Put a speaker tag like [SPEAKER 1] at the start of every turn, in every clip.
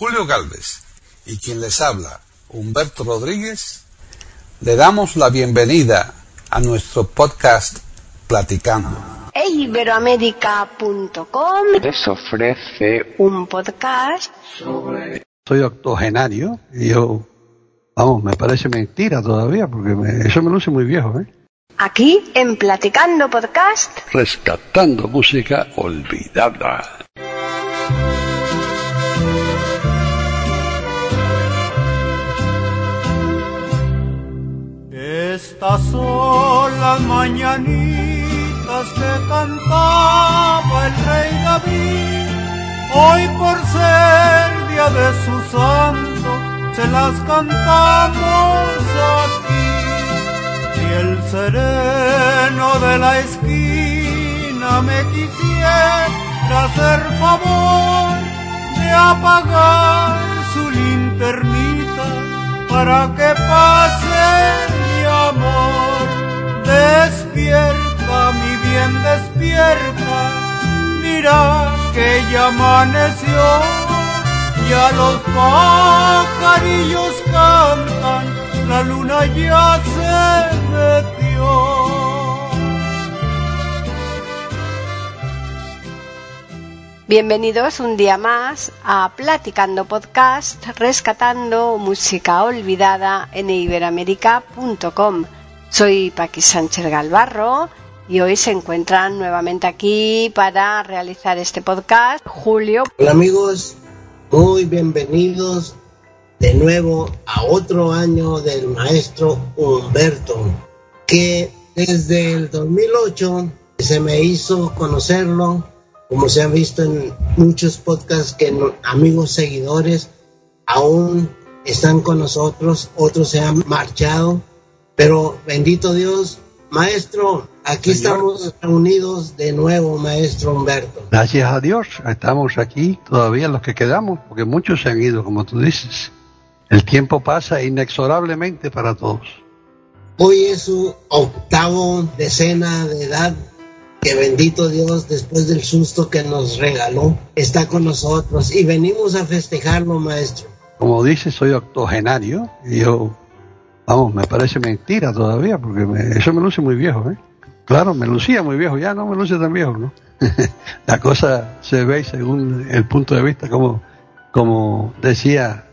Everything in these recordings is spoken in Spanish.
[SPEAKER 1] Julio Galvez y quien les habla, Humberto Rodríguez, le damos la bienvenida a nuestro podcast Platicando.
[SPEAKER 2] Iberoamérica.com
[SPEAKER 3] les ofrece
[SPEAKER 2] un podcast
[SPEAKER 3] sobre
[SPEAKER 4] soy octogenario y yo, vamos, me parece mentira todavía porque me- eso me luce muy viejo, ¿eh?
[SPEAKER 2] aquí en Platicando Podcast.
[SPEAKER 4] Rescatando música olvidada.
[SPEAKER 5] Estas son las mañanitas que cantaba el rey David. Hoy por ser día de su santo, se las cantamos aquí. Si el sereno de la esquina me quisiera hacer favor de apagar su linternita para que pase mi amor. Despierta, mi bien, despierta. Mira que ya amaneció. Ya los pajarillos cantan, la luna ya se metió.
[SPEAKER 2] Bienvenidos un día más a Platicando Podcast, rescatando música olvidada en iberoamérica.com. Soy Paqui Sánchez Galvarro y hoy se encuentran nuevamente aquí para realizar este podcast Julio.
[SPEAKER 6] Hola amigos, muy bienvenidos de nuevo a otro año del maestro Humberto, que desde el 2008 se me hizo conocerlo, como se ha visto en muchos podcasts que no- amigos seguidores aún están con nosotros, otros se han marchado, pero bendito Dios, maestro, aquí
[SPEAKER 4] Señor.
[SPEAKER 6] estamos reunidos de nuevo, maestro Humberto.
[SPEAKER 4] Gracias a Dios, estamos aquí todavía los que quedamos, porque muchos se han ido, como tú dices. El tiempo pasa inexorablemente para todos.
[SPEAKER 6] Hoy es su octavo decena de edad. Que bendito Dios, después del susto que nos regaló, está con nosotros y venimos a festejarlo, maestro.
[SPEAKER 4] Como dices, soy octogenario y yo, vamos, me parece mentira todavía porque me- eso me luce muy viejo, ¿eh? Claro, me lucía muy viejo, ya no me luce tan viejo, ¿no? La cosa se ve según el punto de vista, como, como decía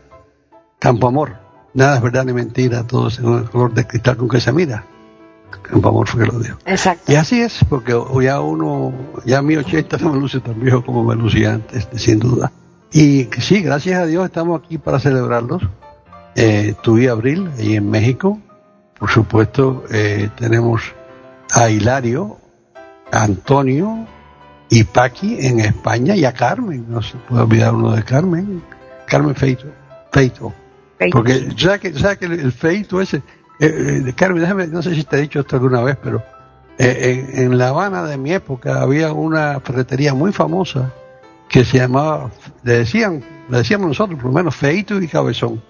[SPEAKER 4] Campo Amor, nada es verdad ni mentira, todo según el color de cristal con que se mira. Fue que lo dijo.
[SPEAKER 2] Exacto.
[SPEAKER 4] Y así es, porque ya uno, ya mi 80 no me luce tan viejo como me lucía antes, sin duda. Y sí, gracias a Dios estamos aquí para celebrarlos. Eh, y Abril, ahí en México. Por supuesto, eh, tenemos a Hilario, a Antonio y Paqui en España y a Carmen. No se puede olvidar uno de Carmen. Carmen Feito. Feito. Porque, ¿sabes que, sabes que el, el feito ese? Eh, eh, Carmen, déjame, no sé si te he dicho esto alguna vez, pero eh, en, en La Habana de mi época había una ferretería muy famosa que se llamaba, le decían, le decíamos nosotros, por lo menos Feito y Cabezón.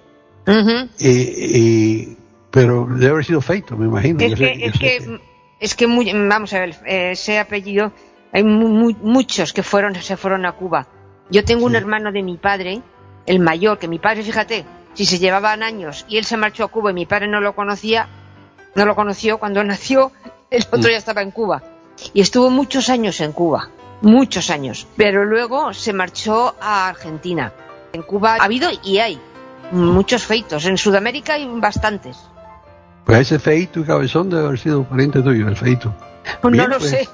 [SPEAKER 4] Y, y- pero debe haber sido Feito, me imagino.
[SPEAKER 7] Es
[SPEAKER 4] Yo
[SPEAKER 7] que, es que, es que muy- vamos a ver, ese apellido, hay mu- mu- muchos que fueron, se fueron a Cuba. Yo tengo un hermano de mi padre, el mayor, que mi padre, fíjate, si se llevaban años y él se marchó a Cuba y mi padre no lo conocía, no lo conoció cuando nació, el otro
[SPEAKER 4] Mm.
[SPEAKER 7] ya estaba en Cuba. Y estuvo muchos años en Cuba, muchos años. Pero luego se marchó a Argentina. En Cuba ha habido y hay muchos feitos. En Sudamérica hay bastantes.
[SPEAKER 4] Pues ese Feito y Cabezón debe haber sido pariente tuyo, el Feito.
[SPEAKER 7] Pues
[SPEAKER 4] Bien,
[SPEAKER 7] no lo
[SPEAKER 4] pues.
[SPEAKER 7] sé.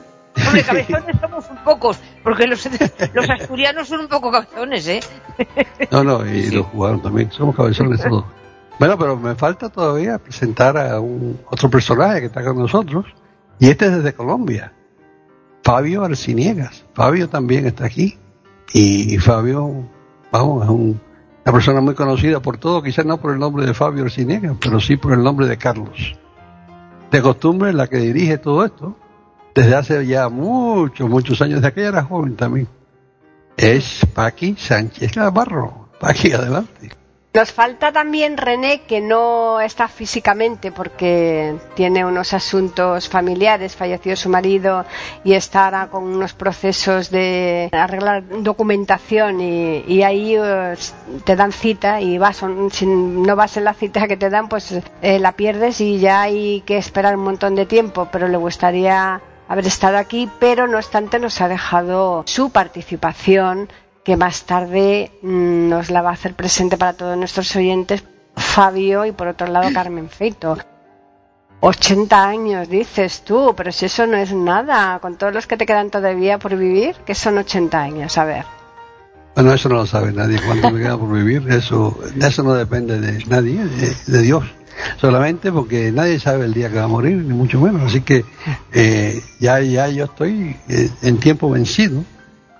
[SPEAKER 7] Hombre, cabezones somos un pocos, porque los, los asturianos son un poco cabezones, ¿eh?
[SPEAKER 4] No, no, y los jugaron también. Somos cabezones todos. Bueno, pero me falta todavía presentar a un otro personaje que está con nosotros. Y este es desde Colombia. Fabio Arciniegas. Fabio también está aquí. Y Fabio, vamos, es un- una persona muy conocida por todo, quizás no por el nombre de Fabio Arciniegas, pero sí por el nombre de Carlos. De costumbre, la que dirige todo esto, desde hace ya muchos, muchos años, desde que ella era joven también, es Paqui Sánchez Navarro. Paqui, adelante.
[SPEAKER 2] Nos falta también René, que no está físicamente porque tiene unos asuntos familiares, falleció su marido y está ahora con unos procesos de arreglar documentación y, ahí pues, te dan cita y vas, si no vas en la cita que te dan, pues eh, la pierdes y ya hay que esperar un montón de tiempo, pero le gustaría haber estado aquí, pero no obstante nos ha dejado su participación que más tarde mm, nos la va a hacer presente para todos nuestros oyentes Fabio y por otro lado Carmen Feito. 80 años, dices tú, pero si eso no es nada, con todos los que te quedan todavía por vivir, que son 80 años, a ver.
[SPEAKER 4] Bueno, eso no lo sabe nadie, cuánto me queda por vivir, eso, eso no depende de nadie, de, Dios, solamente porque nadie sabe el día que va a morir, ni mucho menos, así que eh, ya, ya yo estoy eh, en tiempo vencido,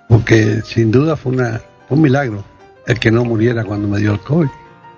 [SPEAKER 4] porque sin duda fue, una, un milagro el que no muriera cuando me dio el COVID.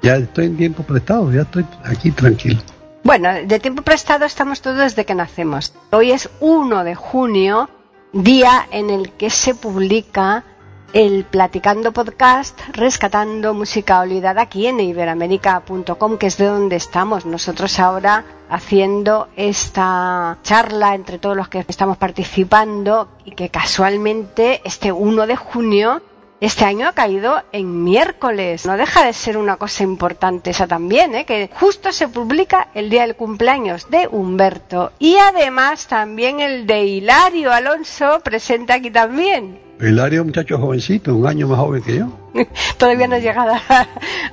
[SPEAKER 4] Ya estoy en tiempo prestado, ya estoy aquí tranquilo.
[SPEAKER 2] Bueno, de tiempo prestado estamos todos desde que nacemos. Hoy es 1 de junio, día en el que se publica el Platicando Podcast, rescatando música olvidada aquí en iberamérica.com, que es de donde estamos nosotros ahora haciendo esta charla entre todos los que estamos participando y que casualmente este 1 de junio este año ha caído en miércoles. No deja de ser una cosa importante esa también, ¿eh? que justo se publica el día del cumpleaños de Humberto. Y además también el de Hilario Alonso presente aquí también.
[SPEAKER 4] Hilario un muchacho jovencito, un año más joven que yo.
[SPEAKER 2] Todavía no ha llegado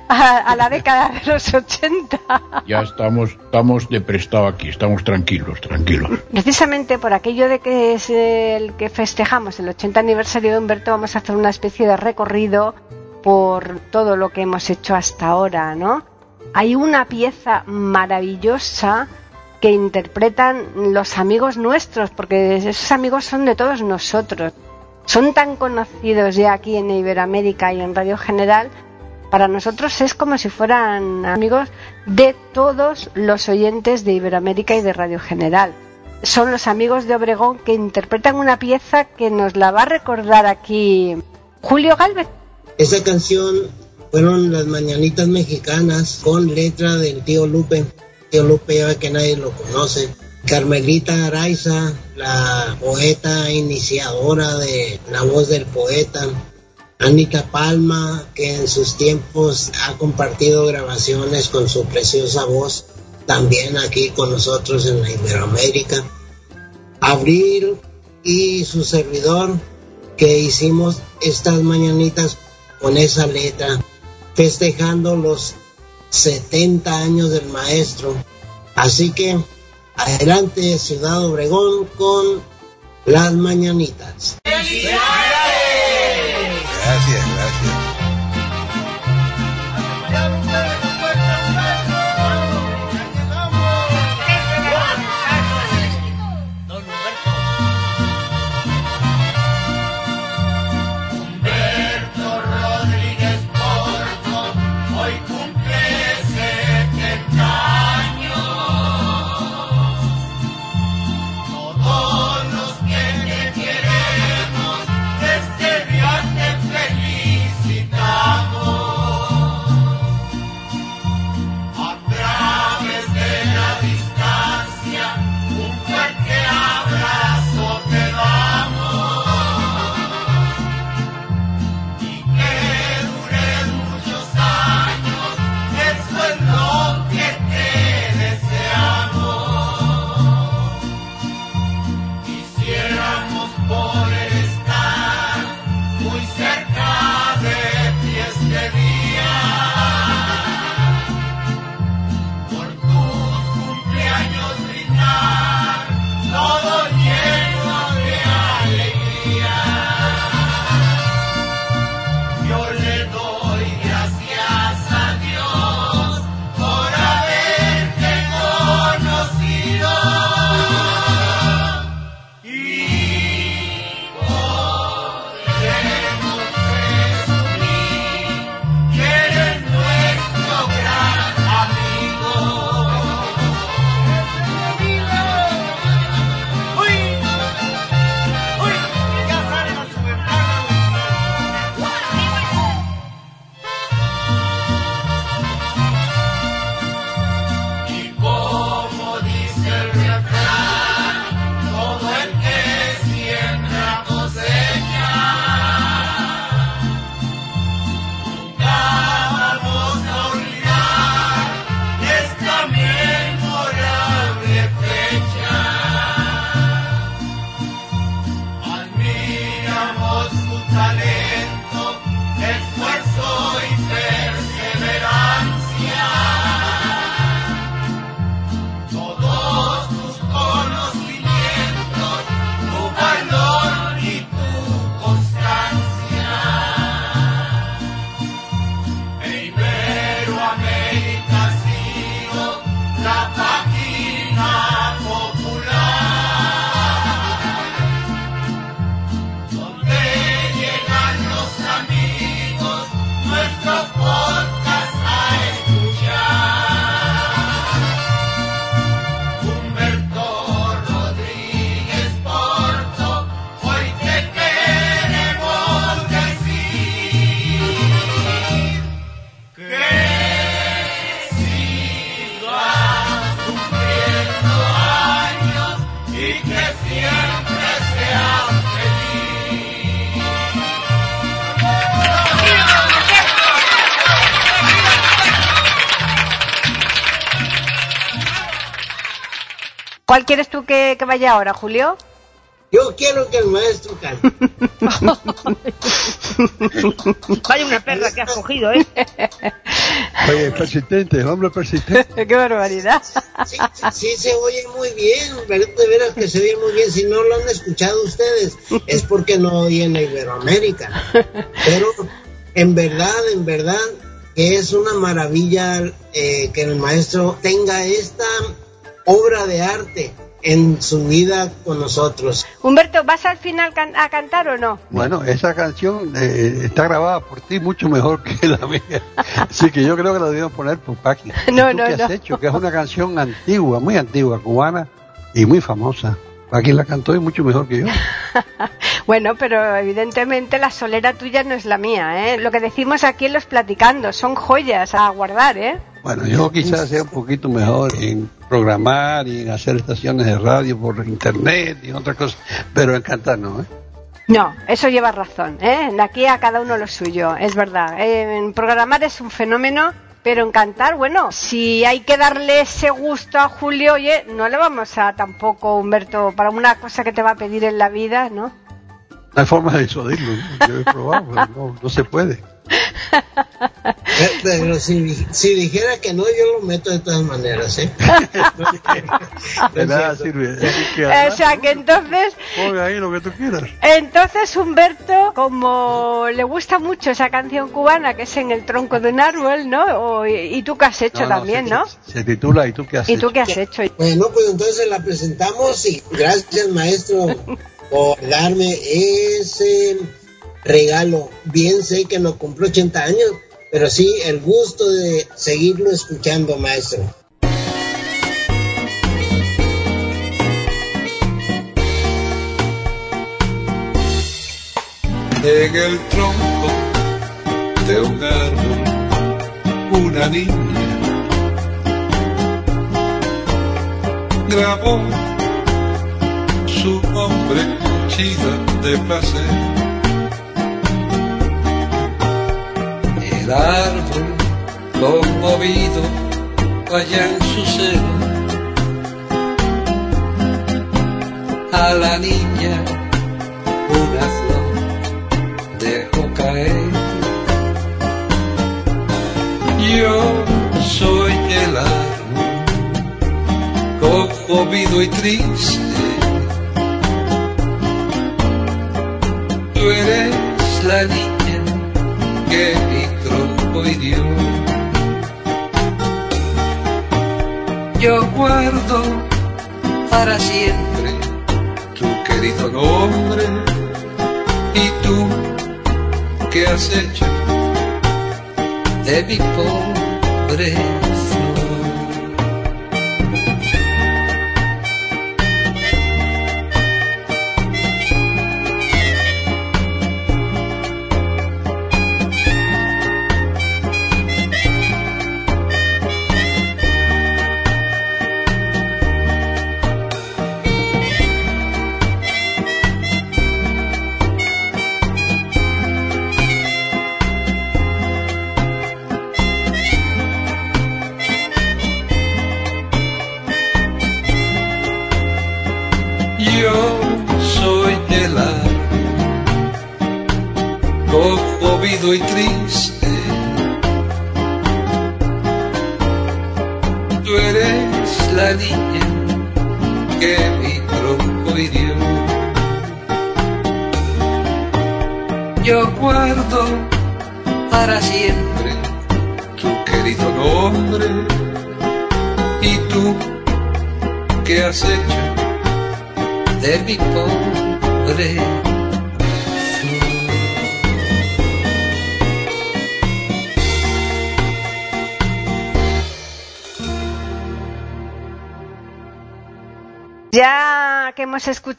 [SPEAKER 2] a, la década de los 80.
[SPEAKER 8] Ya estamos, estamos de prestado aquí, estamos tranquilos, tranquilos.
[SPEAKER 2] Precisamente por aquello de que es el que festejamos el 80 aniversario de Humberto, vamos a hacer una especie de recorrido por todo lo que hemos hecho hasta ahora, ¿no? Hay una pieza maravillosa que interpretan los amigos nuestros, porque esos amigos son de todos nosotros son tan conocidos ya aquí en Iberoamérica y en Radio General, para nosotros es como si fueran amigos de todos los oyentes de Iberoamérica y de Radio General. Son los amigos de Obregón que interpretan una pieza que nos la va a recordar aquí Julio Galvez.
[SPEAKER 6] Esa canción fueron las mañanitas mexicanas con letra del tío Lupe. Tío Lupe ya que nadie lo conoce Carmelita Araiza, la poeta iniciadora de La voz del poeta. Anita Palma, que en sus tiempos ha compartido grabaciones con su preciosa voz, también aquí con nosotros en la Iberoamérica. Abril y su servidor, que hicimos estas mañanitas con esa letra, festejando los 70 años del maestro. Así que Adelante Ciudad Obregón con las mañanitas.
[SPEAKER 1] Gracias, gracias.
[SPEAKER 2] Tú que, que vaya ahora, Julio?
[SPEAKER 6] Yo quiero que el maestro cante.
[SPEAKER 7] Vaya una perra que has cogido, ¿eh?
[SPEAKER 4] Oye, persistente, el hombre persistente.
[SPEAKER 2] ¡Qué barbaridad!
[SPEAKER 6] Sí, sí, sí se oye muy bien, de veras que se oye muy bien. Si no lo han escuchado ustedes, es porque no oyen Iberoamérica. Pero en verdad, en verdad, que es una maravilla eh, que el maestro tenga esta obra de arte en su vida con nosotros.
[SPEAKER 2] Humberto, ¿vas al final can- a cantar o no?
[SPEAKER 4] Bueno, esa canción eh, está grabada por ti mucho mejor que la mía. Así que yo creo que la debemos poner por Paqui.
[SPEAKER 2] No,
[SPEAKER 4] ¿Y tú
[SPEAKER 2] no,
[SPEAKER 4] qué has
[SPEAKER 2] no.
[SPEAKER 4] hecho? Que es una canción antigua, muy antigua, cubana y muy famosa. Paqui la cantó y mucho mejor que yo.
[SPEAKER 2] Bueno, pero evidentemente la solera tuya no es la mía, ¿eh? Lo que decimos aquí en los platicando son joyas a guardar, ¿eh?
[SPEAKER 4] Bueno, yo quizás sea un poquito mejor en programar y en hacer estaciones de radio por internet y otras cosas, pero en cantar no, ¿eh?
[SPEAKER 2] No, eso lleva razón, ¿eh? De aquí a cada uno lo suyo, es verdad. Eh, En programar es un fenómeno, pero en cantar, bueno, si hay que darle ese gusto a Julio, oye, no le vamos a tampoco, Humberto, para una cosa que te va a pedir en la vida, ¿no?
[SPEAKER 4] No hay forma de disuadirlo, ¿no? yo he probado, pero no, no se puede.
[SPEAKER 6] Eh, Pero si, si dijera que no, yo lo meto de todas maneras, ¿eh?
[SPEAKER 4] De nada sirve. Que,
[SPEAKER 2] O sea que entonces,
[SPEAKER 4] Ponga ahí lo que tú quieras.
[SPEAKER 2] entonces Humberto, como le gusta mucho esa canción cubana que es en el tronco de un árbol, ¿no? O- y, y tú que has hecho
[SPEAKER 4] No, no,
[SPEAKER 2] también,
[SPEAKER 4] se,
[SPEAKER 2] ¿no?
[SPEAKER 4] Se titula ¿Y tú qué has
[SPEAKER 2] ¿Y tú
[SPEAKER 4] hecho?
[SPEAKER 2] qué has hecho?
[SPEAKER 6] Bueno, pues entonces la presentamos y gracias maestro por darme ese regalo. Bien sé que no cumplió 80 años, pero sí el gusto de seguirlo escuchando, maestro.
[SPEAKER 9] en el tronco de un árbol una niña grabó su nombre cuchilla de placer. El árbol conmovido allá en su seno a la niña una flor dejó caer. Yo soy el árbol, conmovido y triste. Tú eres la niña Yo guardo para siempre. Tu querido nombre y tú qué has hecho de mi pobre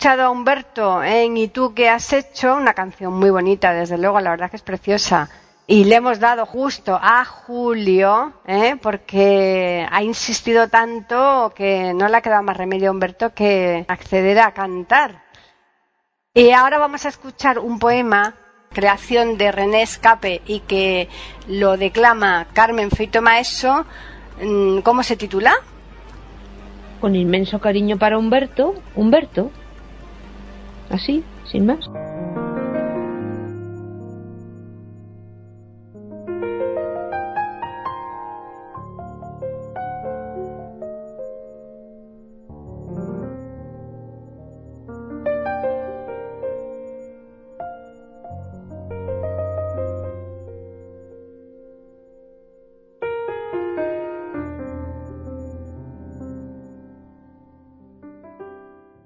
[SPEAKER 2] escuchado a Humberto en ¿Y tú qué has hecho? Una canción muy bonita, desde luego, la verdad que es preciosa. Y le hemos dado justo a Julio, ¿eh? porque ha insistido tanto que no le ha quedado más remedio a Humberto que acceder a cantar. Y ahora vamos a escuchar un poema, creación de René Escape y que lo declama Carmen Feito Maeso. Mm, ¿Cómo se titula?
[SPEAKER 7] Con inmenso cariño para Humberto, Humberto. Así, sin más.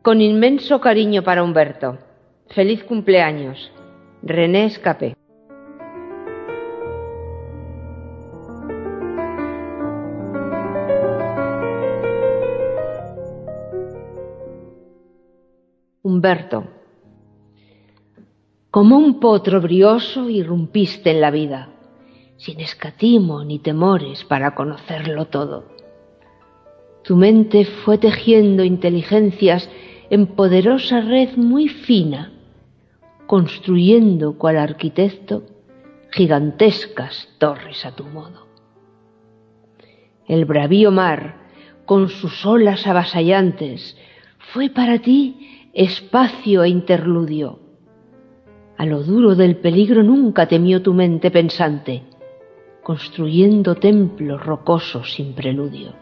[SPEAKER 7] Con inmenso cariño para Humberto. Feliz cumpleaños. René Escapé. Humberto. Como un potro brioso irrumpiste en la vida, sin escatimo ni temores para conocerlo todo. Tu mente fue tejiendo inteligencias en poderosa red muy fina, construyendo cual arquitecto gigantescas torres a tu modo. El bravío mar, con sus olas avasallantes, fue para ti espacio e interludio. A lo duro del peligro nunca temió tu mente pensante, construyendo templos rocosos sin preludio.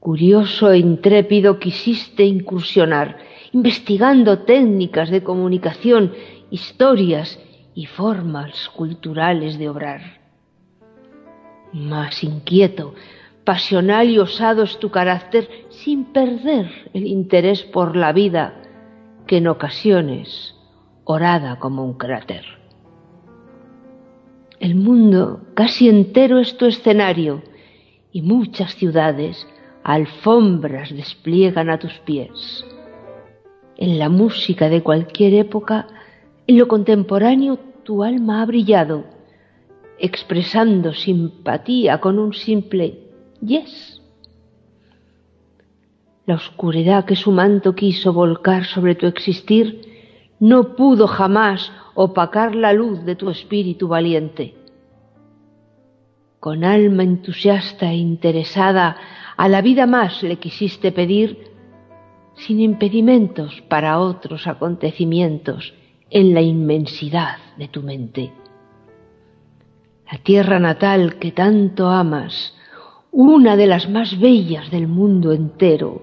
[SPEAKER 7] Curioso e intrépido quisiste incursionar, investigando técnicas de comunicación, historias y formas culturales de obrar. Más inquieto, pasional y osado es tu carácter sin perder el interés por la vida, que en ocasiones orada como un cráter. El mundo casi entero es tu escenario y muchas ciudades alfombras despliegan a tus pies. En la música de cualquier época, en lo contemporáneo, tu alma ha brillado, expresando simpatía con un simple yes. La oscuridad que su manto quiso volcar sobre tu existir no pudo jamás opacar la luz de tu espíritu valiente. Con alma entusiasta e interesada, a la vida más le quisiste pedir sin impedimentos para otros acontecimientos en la inmensidad de tu mente. La tierra natal que tanto amas, una de las más bellas del mundo entero,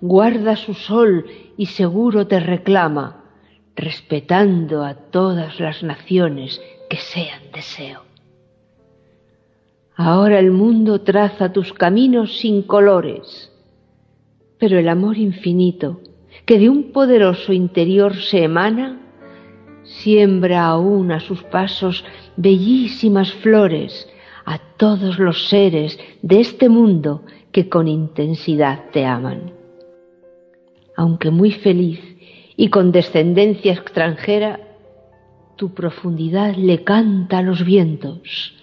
[SPEAKER 7] guarda su sol y seguro te reclama, respetando a todas las naciones que sean deseo. Ahora el mundo traza tus caminos sin colores, pero el amor infinito que de un poderoso interior se emana, siembra aún a sus pasos bellísimas flores a todos los seres de este mundo que con intensidad te aman. Aunque muy feliz y con descendencia extranjera, tu profundidad le canta a los vientos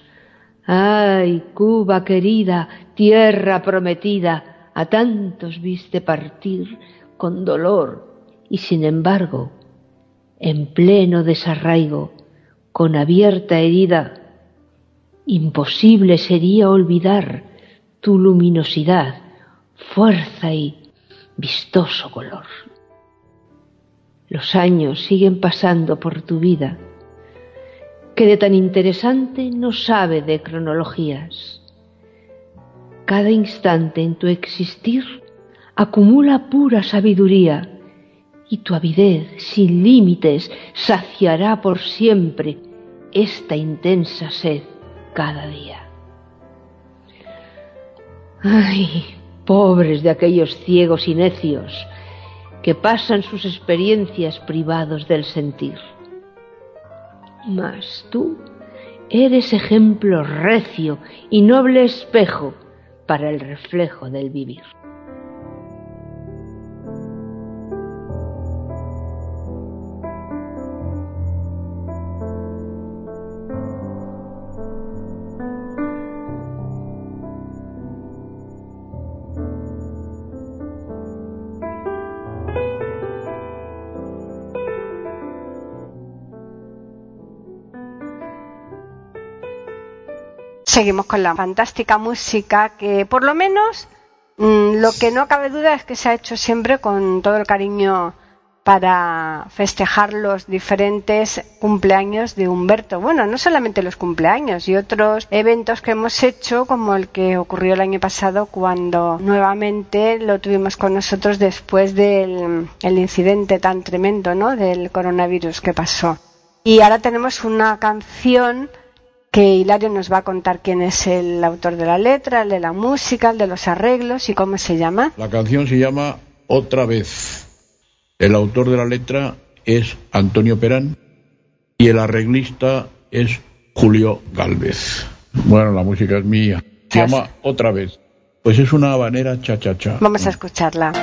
[SPEAKER 7] Ay, Cuba querida, tierra prometida, a tantos viste partir con dolor y sin embargo, en pleno desarraigo, con abierta herida, imposible sería olvidar tu luminosidad, fuerza y vistoso color. Los años siguen pasando por tu vida que de tan interesante no sabe de cronologías. Cada instante en tu existir acumula pura sabiduría y tu avidez sin límites saciará por siempre esta intensa sed cada día. Ay, pobres de aquellos ciegos y necios que pasan sus experiencias privados del sentir. Mas tú eres ejemplo recio y noble espejo para el reflejo del vivir.
[SPEAKER 2] Seguimos con la fantástica música que por lo menos Mm, Lo que no cabe duda es que se ha hecho siempre con todo el cariño para festejar los diferentes cumpleaños de Humberto. Bueno, no solamente los cumpleaños y otros eventos que hemos hecho, como el que ocurrió el año pasado cuando nuevamente lo tuvimos con nosotros después del el incidente tan tremendo, ¿no? Del coronavirus que pasó. Y ahora tenemos una canción que Hilario nos va a contar quién es el autor de la letra, el de la música, el de los arreglos y cómo se llama.
[SPEAKER 8] La canción se llama Otra vez. El autor de la letra es Antonio Perán y el arreglista es Julio Galvez. Bueno, la música es mía. Se llama Otra vez. Pues es una habanera cha-cha-cha.
[SPEAKER 2] Vamos a escucharla.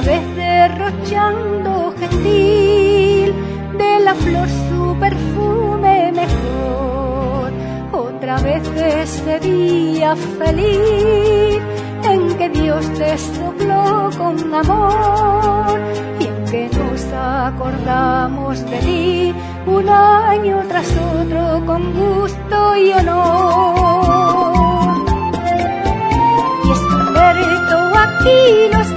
[SPEAKER 10] Vez derrochando gentil de la flor su perfume mejor, otra vez ese día feliz en que Dios te sopló con amor y en que nos acordamos de ti un año tras otro con gusto y honor. Y es aquí los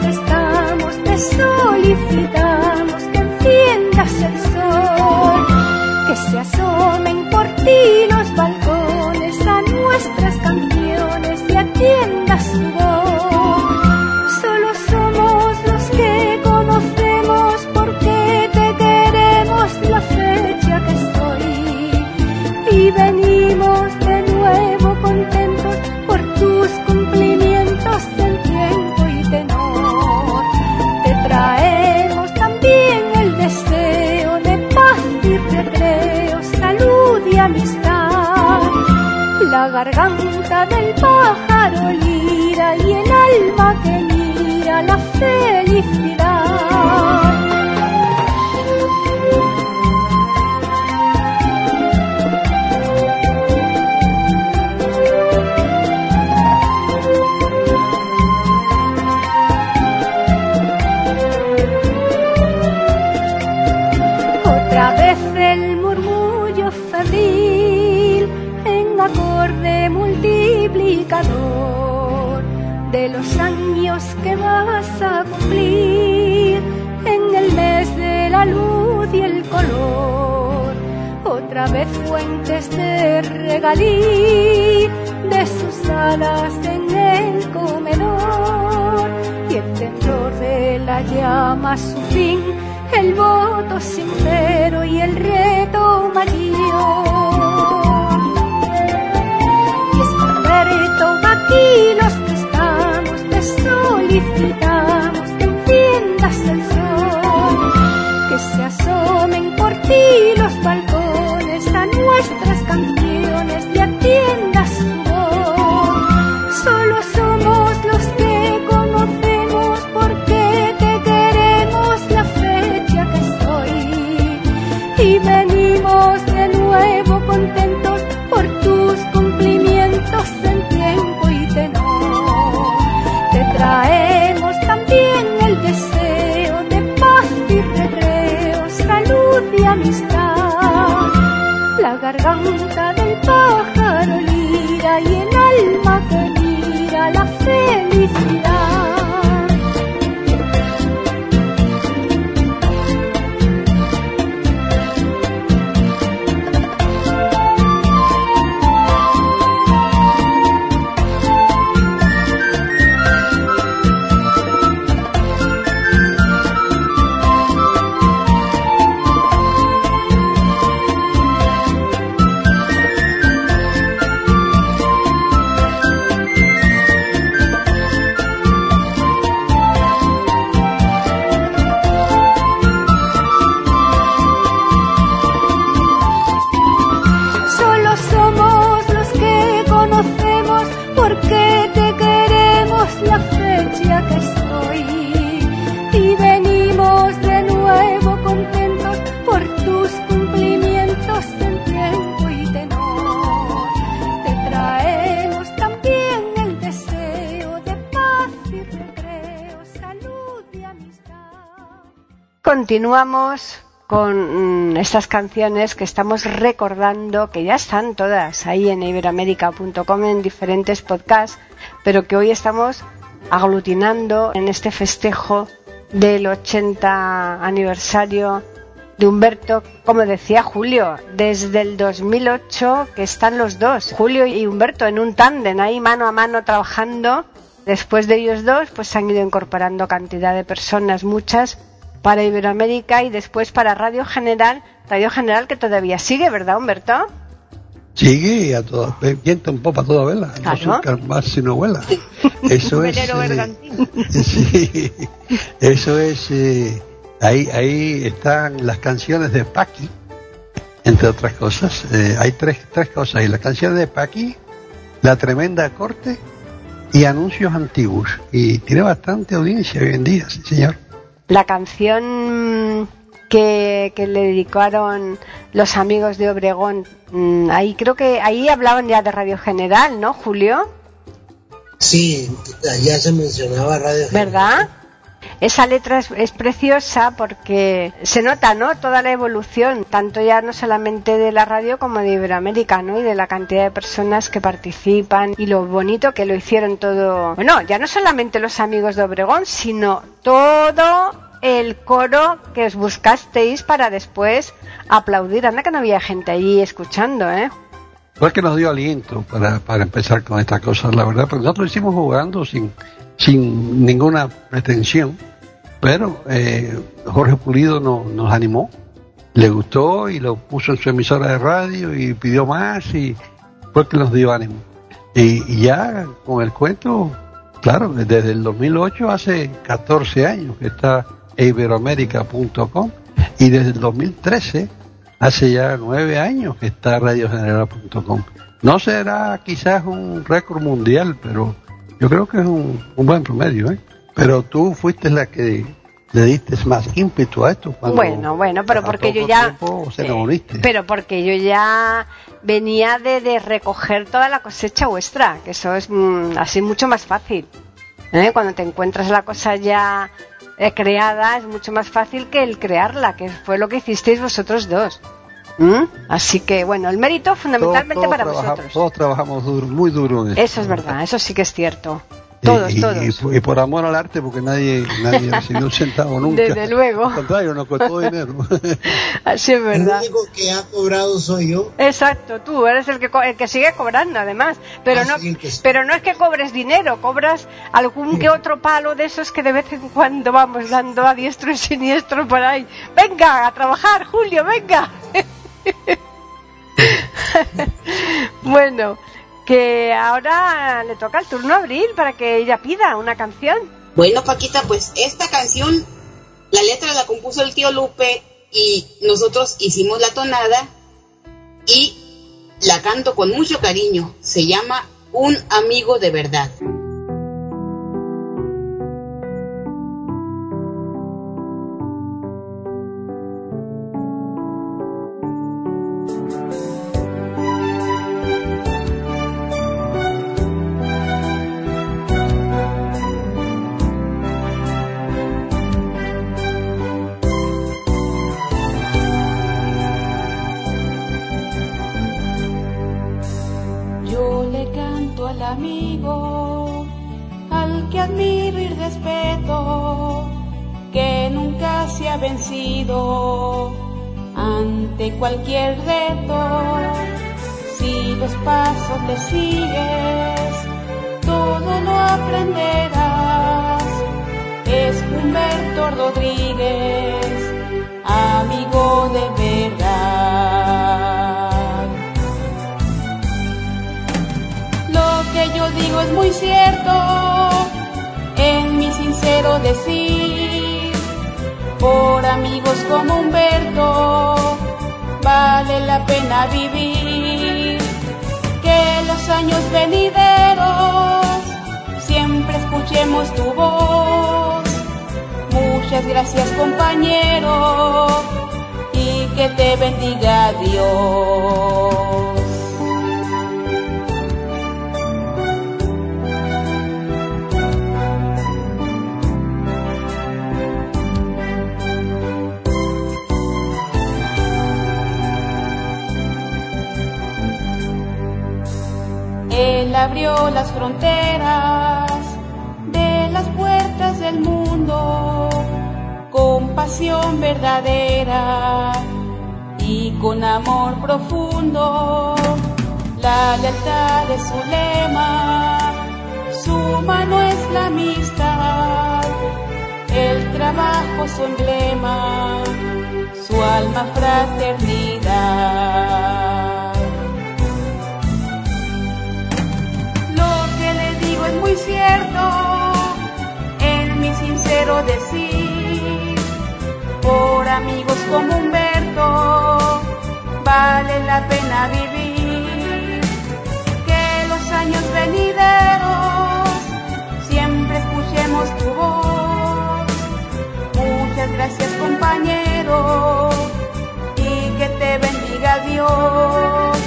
[SPEAKER 10] garganta del pájaro lira y el alma que mira la felicidad. De los años que vas a cumplir en el mes de la luz y el color. Otra vez fuentes de regalí de sus alas en el comedor y el temblor de la llama su fin, el voto sincero y el reto
[SPEAKER 2] continuamos con mm, estas canciones que estamos recordando, que ya están todas ahí en iberamérica.com en diferentes podcasts, pero que hoy estamos aglutinando en este festejo del 80 aniversario de Humberto, como decía Julio, desde el 2008 que están los dos, Julio y Humberto, en un tándem ahí mano a mano trabajando. Después de ellos dos, pues se han ido incorporando cantidad de personas, muchas, para Iberoamérica y después para Radio General, Radio General que todavía sigue, ¿verdad, Humberto?
[SPEAKER 4] Sigue a toda, viento en popa toda vela,
[SPEAKER 2] Claro.
[SPEAKER 4] no más sino vuela. Eso es, eh, sí, eso es, eh, ahí, ahí están las canciones de Paqui, entre otras cosas. Eh, hay tres, tres cosas ahí, las canciones de Paqui, la tremenda corte y anuncios antiguos. Y tiene bastante audiencia hoy en día, sí señor.
[SPEAKER 2] La canción que, que le dedicaron los amigos de Obregón, mm, ahí creo que ahí hablaban ya de Radio General, ¿no, Julio?
[SPEAKER 6] Sí, ya se mencionaba Radio
[SPEAKER 2] ¿Verdad? Esa letra es, es preciosa porque se nota, ¿no? Toda la evolución, tanto ya no solamente de la radio como de Iberoamérica, ¿no? Y de la cantidad de personas que participan y lo bonito que lo hicieron todo. Bueno, ya no solamente los amigos de Obregón, sino todo el coro que os buscasteis para después aplaudir. Anda que no había gente allí escuchando, ¿eh?
[SPEAKER 4] El que nos dio aliento para, para empezar con estas cosas, la verdad, porque nosotros lo hicimos jugando sin, sin ninguna pretensión, pero eh, Jorge Pulido no- nos animó, le gustó y lo puso en su emisora de radio y pidió más y fue que nos dio ánimo. Y, y ya con el cuento, claro, desde el 2008, hace 14 años que está iberoamérica.com y desde el 2013 hace ya nueve años que está radiogeneral.com. No será quizás un récord mundial, pero yo creo que es un, un buen promedio. ¿eh? Pero tú fuiste la que le diste más ímpetu a esto. Cuando
[SPEAKER 2] Bueno, bueno, pero porque yo ya...
[SPEAKER 4] se
[SPEAKER 2] eh, pero porque yo ya venía de, de recoger toda la cosecha vuestra, que eso es mm, así mucho más fácil. ¿eh? Cuando te encuentras la cosa ya eh, creada, es mucho más fácil que el crearla, que fue lo que hicisteis vosotros dos. ¿Mm? Así que, bueno, el mérito fundamentalmente
[SPEAKER 4] todos
[SPEAKER 2] para
[SPEAKER 4] trabaja-
[SPEAKER 2] vosotros.
[SPEAKER 4] Todos trabajamos duro, muy duro en esto.
[SPEAKER 2] Eso es verdad, eso sí que es cierto. Todos,
[SPEAKER 4] y,
[SPEAKER 2] todos.
[SPEAKER 4] Y, por- y por amor al arte, porque nadie, nadie recibió un centavo nunca.
[SPEAKER 2] Desde luego.
[SPEAKER 4] Al contrario, nos costó dinero.
[SPEAKER 2] Así es
[SPEAKER 6] El
[SPEAKER 2] verdad.
[SPEAKER 6] único que ha cobrado soy yo.
[SPEAKER 2] Exacto, tú eres el que, el sigue cobrando además, pero
[SPEAKER 6] Ah,
[SPEAKER 2] no,
[SPEAKER 6] sí.
[SPEAKER 2] pero no es que cobres dinero, cobras algún que otro palo de esos que de vez en cuando vamos dando a diestro y siniestro por ahí. Venga, a trabajar, Julio, venga. bueno, que ahora le toca el turno a Abril para que ella pida una canción.
[SPEAKER 11] Bueno, Paquita, pues esta canción, la letra la compuso el tío Lupe y nosotros hicimos la tonada y la canto con mucho cariño. Se llama Un amigo de verdad. Su emblema, su alma fraternidad. Lo que le digo es muy cierto, en mi sincero decir, por amigos como Humberto, vale la pena vivir, que los años venideros siempre escuchemos tu voz. Gracias compañero y que te bendiga Dios.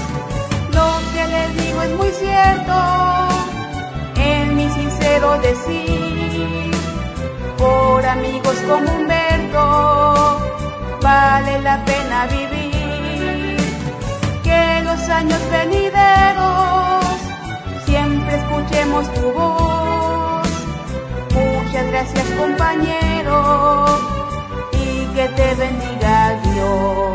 [SPEAKER 11] Lo que le digo es muy cierto, en mi sincero decir, por amigos como Humberto, vale la pena vivir, que los años venideros siempre escuchemos tu voz. Muchas gracias compañero que te bendiga Dios.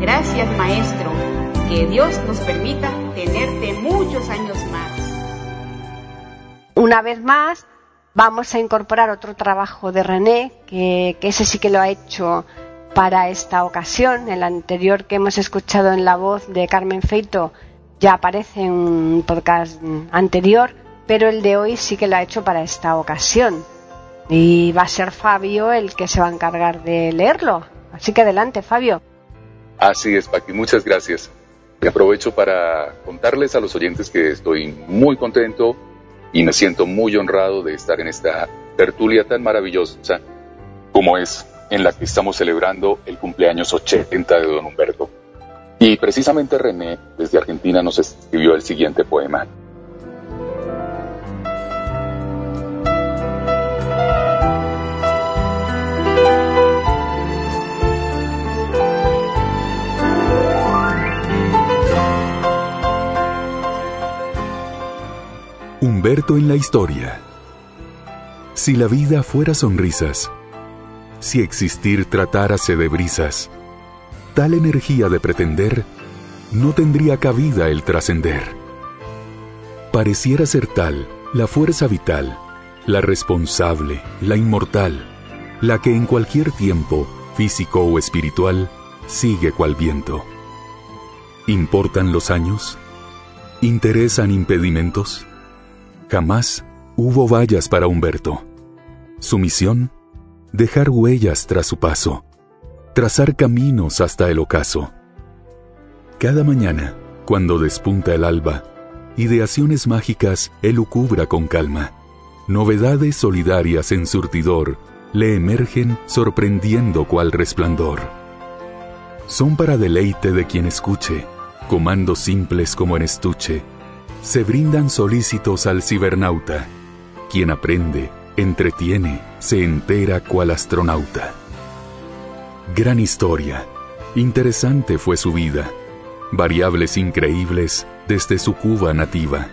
[SPEAKER 11] Gracias maestro, que Dios nos permita tenerte muchos años más.
[SPEAKER 2] Una vez más, vamos a incorporar otro trabajo de René, que, ese sí que lo ha hecho para esta ocasión. El anterior que hemos escuchado en la voz de Carmen Feito ya aparece en un podcast anterior, pero el de hoy sí que lo ha hecho para esta ocasión. Y va a ser Fabio el que se va a encargar de leerlo. Así que adelante, Fabio.
[SPEAKER 12] Así es, Paqui, muchas gracias. Y aprovecho para contarles a los oyentes que estoy muy contento y me siento muy honrado de estar en esta tertulia tan maravillosa como es en la que estamos celebrando el cumpleaños 80 de don Humberto. Y precisamente René, desde Argentina, nos escribió el siguiente poema.
[SPEAKER 13] Humberto en la historia. Si la vida fuera sonrisas, si existir tratárase de brisas, tal energía de pretender no tendría cabida el trascender. Pareciera ser tal la fuerza vital, la responsable, la inmortal, la que en cualquier tiempo, físico o espiritual, sigue cual viento. ¿Importan los años? ¿Interesan impedimentos? Jamás hubo vallas para Humberto. Su misión, dejar huellas tras su paso, trazar caminos hasta el ocaso. Cada mañana, cuando despunta el alba, ideaciones mágicas elucubra con calma. Novedades solidarias en surtidor le emergen sorprendiendo cual resplandor. Son para deleite de quien escuche, comandos simples como en estuche, se brindan solícitos al cibernauta, quien aprende, entretiene, se entera cual astronauta. Gran historia, interesante fue su vida, variables increíbles desde su Cuba nativa,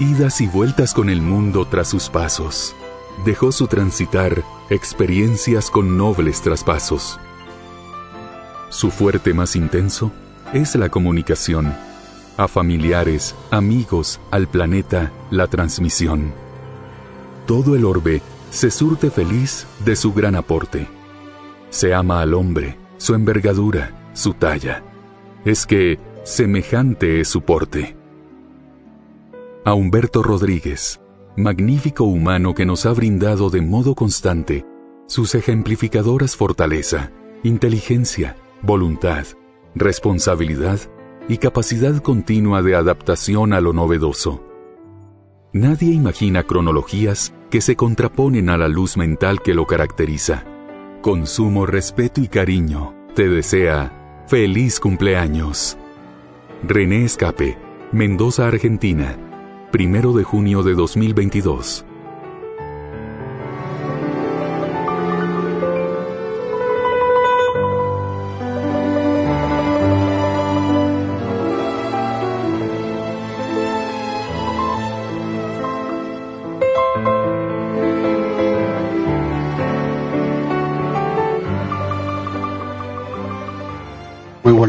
[SPEAKER 13] idas y vueltas con el mundo tras sus pasos, dejó su transitar experiencias con nobles traspasos. Su fuerte más intenso es la comunicación a familiares, amigos, al planeta, la transmisión. Todo el orbe se surte feliz de su gran aporte. Se ama al hombre, su envergadura, su talla. Es que semejante es su porte. A Humberto Rodríguez, magnífico humano que nos ha brindado de modo constante sus ejemplificadoras fortaleza, inteligencia, voluntad, responsabilidad y capacidad continua de adaptación a lo novedoso. Nadie imagina cronologías que se contraponen a la luz mental que lo caracteriza. Con sumo respeto y cariño, te desea feliz cumpleaños. René Escape, Mendoza, Argentina, primero de junio de 2022.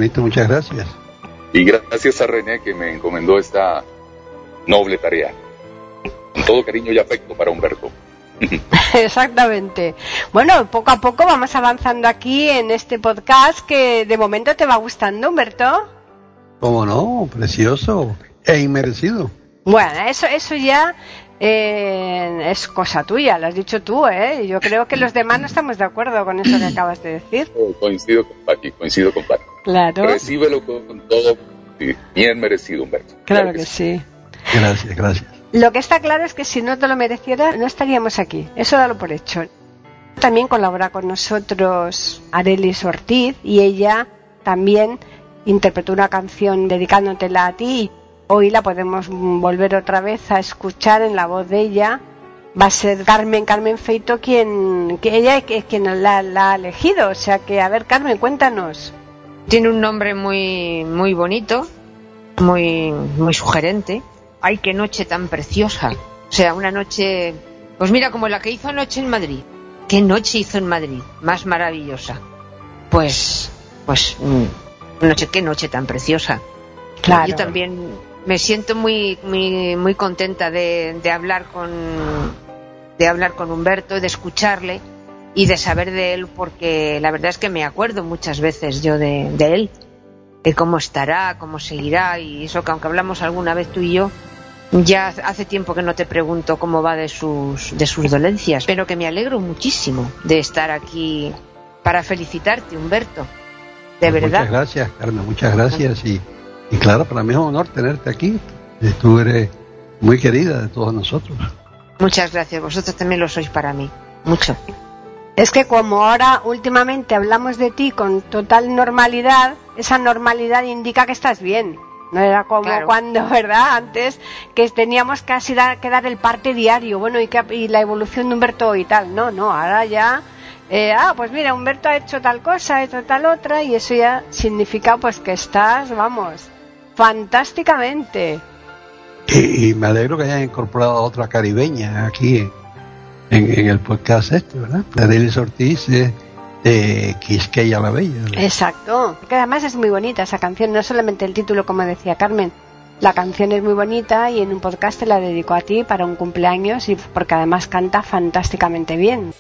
[SPEAKER 4] Bonito, muchas gracias.
[SPEAKER 12] Y gracias a René que me encomendó esta noble tarea. Con todo cariño y afecto para Humberto.
[SPEAKER 14] Exactamente. Bueno, poco a poco vamos avanzando aquí en este podcast que de momento te va gustando, Humberto.
[SPEAKER 4] ¿Cómo no? Precioso e inmerecido.
[SPEAKER 14] Bueno, eso, eso ya eh, es cosa tuya, lo has dicho tú, ¿eh? Yo creo que los demás no estamos de acuerdo con eso que acabas de decir.
[SPEAKER 12] Oh, coincido con Paqui, coincido con Paqui.
[SPEAKER 14] Claro.
[SPEAKER 12] Recíbelo con, todo bien merecido, Humberto.
[SPEAKER 14] Claro, que, sí.
[SPEAKER 4] Gracias, gracias.
[SPEAKER 14] Lo que está claro es que si no te lo mereciera, no estaríamos aquí. Eso dalo por hecho. También colabora con nosotros Arelis Ortiz y ella también interpretó una canción dedicándotela a ti. Hoy la podemos volver otra vez a escuchar en la voz de ella. Va a ser Carmen, Carmen Feito quien, que ella es quien la, la ha elegido. O sea que, a ver, Carmen, cuéntanos.
[SPEAKER 15] Tiene un nombre muy, muy bonito, muy, muy sugerente. Ay, qué noche tan preciosa. O sea, una noche, pues mira, como la que hizo anoche en Madrid. ¿Qué noche hizo en Madrid? Más maravillosa. Pues, pues, mm, noche, qué noche tan preciosa.
[SPEAKER 14] Claro.
[SPEAKER 15] Yo también me siento muy, muy, muy contenta de, de hablar con, de hablar con Humberto, de escucharle y de saber de él, porque la verdad es que me acuerdo muchas veces yo de, de él, de cómo estará, cómo seguirá y eso que aunque hablamos alguna vez tú y yo, ya hace tiempo que no te pregunto cómo va de sus, de sus dolencias, pero que me alegro muchísimo de estar aquí para felicitarte, Humberto. De
[SPEAKER 4] Pues
[SPEAKER 15] verdad.
[SPEAKER 4] Muchas gracias, Carmen, muchas gracias. Y, y claro, para mí es un honor tenerte aquí. Tú eres muy querida de todos nosotros.
[SPEAKER 15] Muchas gracias. Vosotros también lo sois para mí. Mucho.
[SPEAKER 14] Es que como ahora últimamente hablamos de ti con total normalidad, esa normalidad indica que estás bien. No era como
[SPEAKER 15] Claro.
[SPEAKER 14] cuando, ¿verdad? Antes que teníamos casi dar- que dar el parte diario, bueno, y, que, y la evolución de Humberto y tal. No, no, ahora ya, eh, ah, pues mira, Humberto ha hecho tal cosa, ha hecho tal otra, y eso ya significa pues que estás, vamos, fantásticamente.
[SPEAKER 4] Y, y me alegro que hayan incorporado a otra caribeña aquí en, en- en el podcast este, ¿verdad? La Delis Ortiz es de Quisqueya la Bella. ¿verdad?
[SPEAKER 14] Exacto. Que además es muy bonita esa canción, no solamente el título, como decía Carmen. La canción es muy bonita y en un podcast te la dedico a ti para un cumpleaños y porque además canta fantásticamente bien.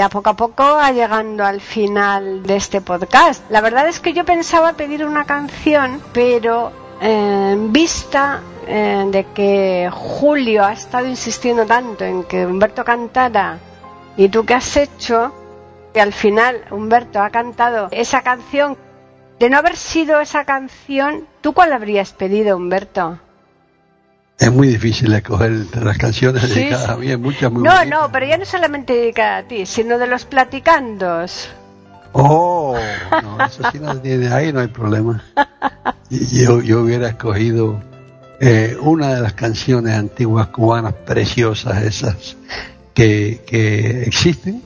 [SPEAKER 2] Ya poco a poco llegando al final de este podcast. La verdad es que yo pensaba pedir una canción, pero eh, en vista eh, de que Julio ha estado insistiendo tanto en que Humberto cantara y tú qué has hecho, que al final Humberto ha cantado esa canción. De no haber sido esa canción, ¿tú cuál habrías pedido, Humberto?
[SPEAKER 4] Es muy difícil escoger las canciones
[SPEAKER 2] Sí,
[SPEAKER 4] dedicadas a mí, muchas muy
[SPEAKER 2] No,
[SPEAKER 4] bonitas.
[SPEAKER 2] no, pero ya no solamente dedicada a ti, sino de los platicandos.
[SPEAKER 4] Oh, no, eso sí no tiene, ahí no hay problema. Yo, yo hubiera escogido eh, una de las canciones antiguas cubanas preciosas, esas que, que existen.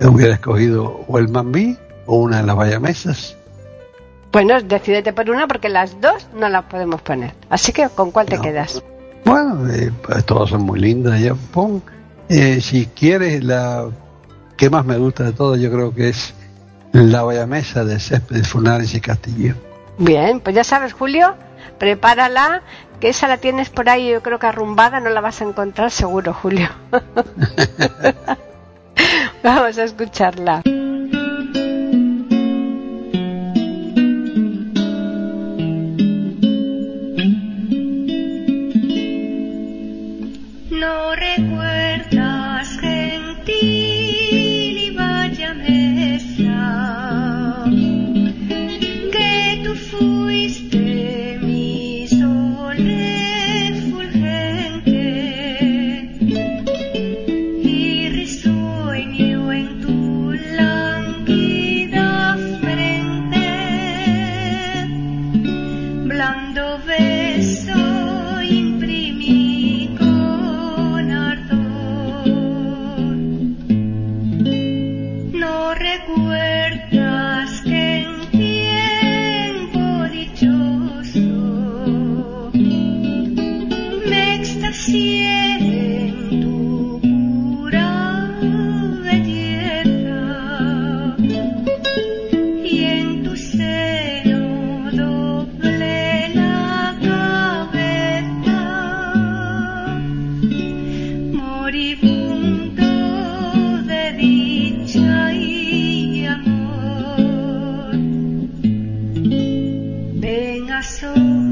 [SPEAKER 4] Hubiera escogido o el Mambí o una de las Bayamesas.
[SPEAKER 2] Bueno, decídete por una porque las dos no las podemos poner. Así que, ¿con cuál te quedas?
[SPEAKER 4] Bueno, eh, pues todas son muy lindas. Ya pon, eh, si quieres, la que más me gusta de todas, yo creo que es la Bayamesa de Céspedes Funares y Castillo.
[SPEAKER 2] Bien, pues ya sabes, Julio, prepárala, que esa la tienes por ahí, yo creo que arrumbada, no la vas a encontrar seguro, Julio. Vamos a escucharla.
[SPEAKER 16] No recuerdas So.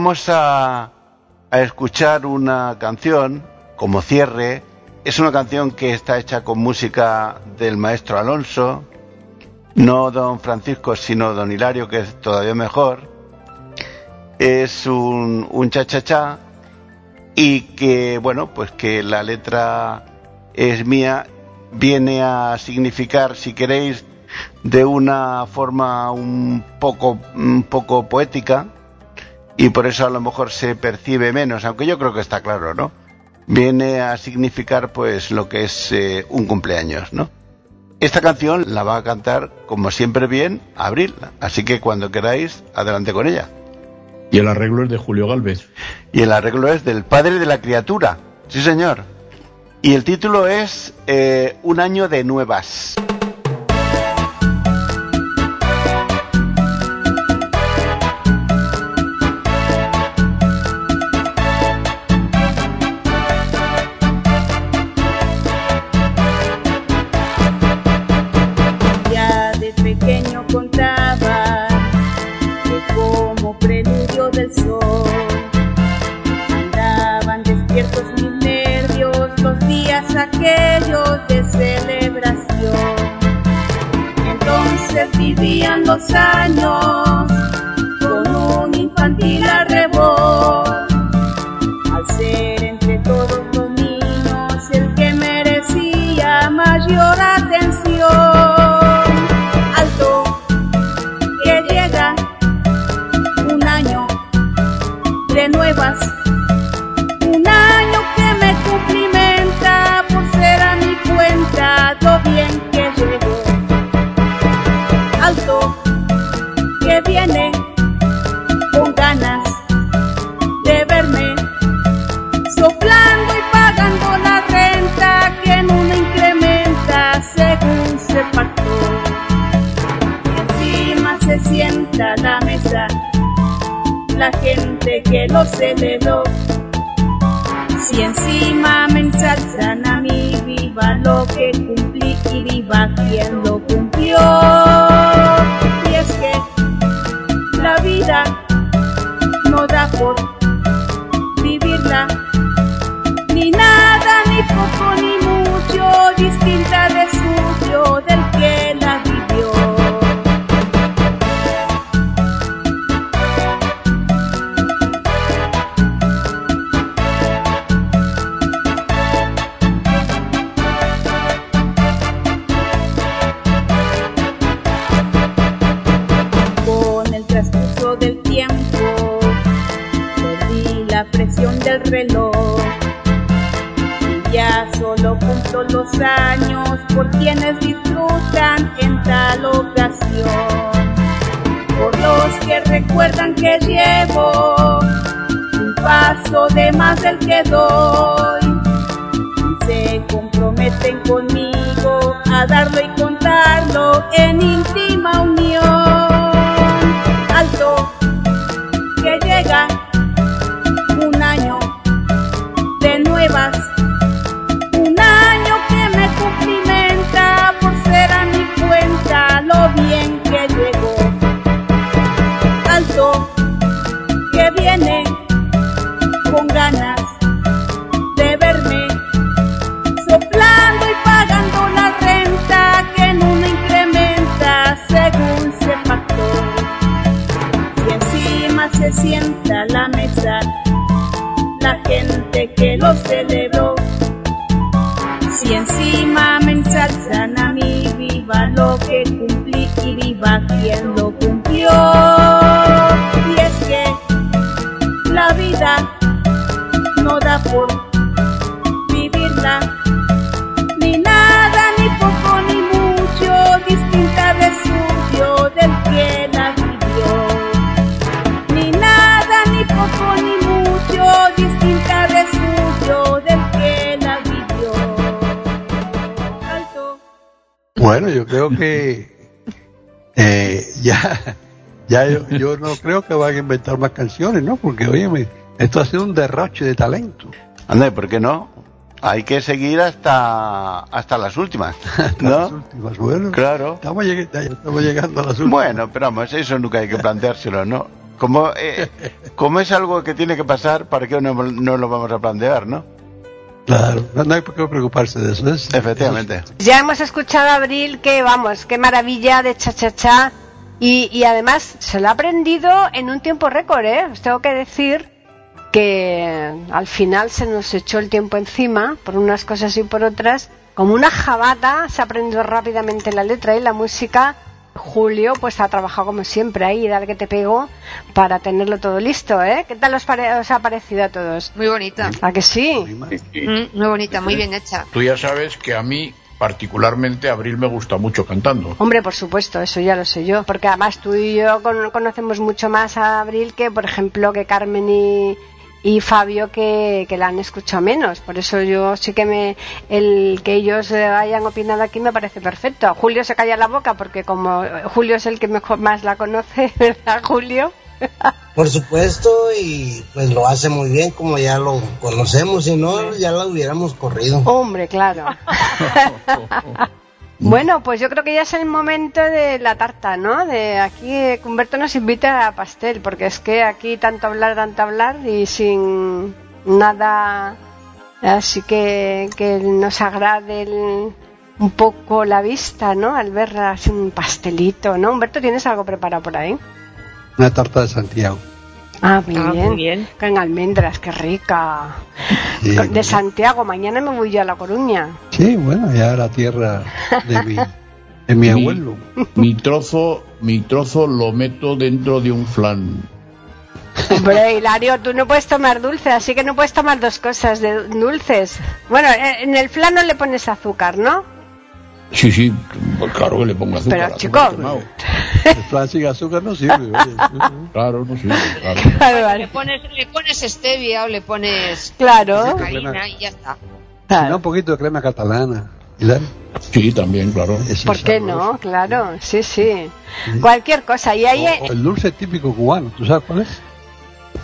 [SPEAKER 17] vamos a, a escuchar una canción como cierre. Es una canción que está hecha con música del maestro Alonso, no don Francisco, sino don Hilario, que es todavía mejor. Es un, un cha-cha-cha y que, bueno, pues que la letra es mía, viene a significar, si queréis, de una forma un poco, un poco poética, y por eso a lo mejor se percibe menos, aunque yo creo que está claro, ¿no? Viene a significar pues lo que es eh, un cumpleaños, ¿no? Esta canción la va a cantar, como siempre bien, Abril, así que cuando queráis, adelante con ella.
[SPEAKER 8] Y el arreglo es de Julio Galvez.
[SPEAKER 17] Y el arreglo es del padre de la criatura, sí señor. Y el título es eh, Un año de nuevas.
[SPEAKER 11] años. que doy. Se comprometen conmigo a
[SPEAKER 17] darle Ya yo, yo no creo que van a inventar más canciones, ¿no? Porque, oye, esto ha sido un derroche de talento. André, ¿por qué no? Hay que seguir hasta, hasta las últimas, hasta ¿no?
[SPEAKER 4] Las últimas, bueno.
[SPEAKER 17] Claro.
[SPEAKER 4] Estamos, lleg estamos llegando a las últimas.
[SPEAKER 17] Bueno, pero vamos, eso nunca hay que planteárselo, ¿no? Como, eh, como es algo que tiene que pasar, ¿para qué no, no lo vamos a plantear, no?
[SPEAKER 4] Claro, no hay por qué preocuparse de eso. Es,
[SPEAKER 17] Efectivamente.
[SPEAKER 2] Ya hemos escuchado Abril que, vamos, qué maravilla de cha-cha-cha y, y además se lo ha aprendido en un tiempo récord, ¿eh? Os tengo que decir que al final se nos echó el tiempo encima, por unas cosas y por otras. Como una jabata, se ha aprendido rápidamente la letra y la música. Julio, pues ha trabajado como siempre ahí, dar que te pego, para tenerlo todo listo, ¿eh? ¿Qué tal os, pare- os ha parecido a todos?
[SPEAKER 7] Muy bonita.
[SPEAKER 2] ¿A que sí?
[SPEAKER 7] Mm, muy bonita, muy bien hecha.
[SPEAKER 8] Tú ya sabes que a mí, particularmente, Abril me gusta mucho cantando.
[SPEAKER 2] Hombre, por supuesto, eso ya lo sé yo. Porque además tú y yo con- conocemos mucho más a Abril que, por ejemplo, que Carmen y, y Fabio que, que la han escuchado menos. Por eso yo sí que me. El que ellos eh, hayan opinado aquí me parece perfecto. Julio se calla la boca porque, como eh, Julio es el que mejor más la conoce, ¿verdad, Julio?
[SPEAKER 6] Por supuesto, y pues lo hace muy bien como ya lo conocemos, si no, ya lo hubiéramos corrido.
[SPEAKER 2] Hombre, claro. Bueno, pues yo creo que ya es el momento de la tarta, ¿no? De aquí eh, que Humberto nos invita a pastel, porque es que aquí tanto hablar, tanto hablar y sin nada así que, que nos agrade el- un poco la vista, ¿no? Al ver así un pastelito, ¿no? Humberto, ¿tienes algo preparado por ahí?
[SPEAKER 4] Una tarta de Santiago.
[SPEAKER 2] Ah, muy
[SPEAKER 7] Ah,
[SPEAKER 2] bien.
[SPEAKER 7] muy bien.
[SPEAKER 2] Con almendras, qué rica.
[SPEAKER 4] Sí,
[SPEAKER 2] de Santiago, mañana me voy yo a La Coruña.
[SPEAKER 4] Sí, bueno, ya la tierra de mi, de mi
[SPEAKER 8] Mi-
[SPEAKER 4] abuelo.
[SPEAKER 8] Mi trozo, mi trozo lo meto dentro de un flan.
[SPEAKER 2] Hombre, Hilario, tú no puedes tomar dulce, así que no puedes tomar dos cosas de dulces. Bueno, eh, en el flan no le pones azúcar, ¿no?
[SPEAKER 8] Sí, sí, pues claro que le pongo azúcar.
[SPEAKER 2] Pero,
[SPEAKER 8] azúcar
[SPEAKER 2] chico.
[SPEAKER 8] quemado.
[SPEAKER 4] El flan sin azúcar no sirve.
[SPEAKER 8] Claro, no sirve, claro.
[SPEAKER 2] Vale, vale.
[SPEAKER 7] Le pones, le pones stevia o le pones
[SPEAKER 2] Claro.
[SPEAKER 7] sacarina y ya está.
[SPEAKER 4] Si no, un poquito de crema catalana.
[SPEAKER 8] Sí, también, claro.
[SPEAKER 4] Eso
[SPEAKER 2] ¿Por
[SPEAKER 4] es
[SPEAKER 2] qué
[SPEAKER 4] sabroso.
[SPEAKER 2] no? Claro, sí, sí. Cualquier cosa. Y ahí
[SPEAKER 4] O- o el dulce típico cubano, ¿tú sabes cuál es?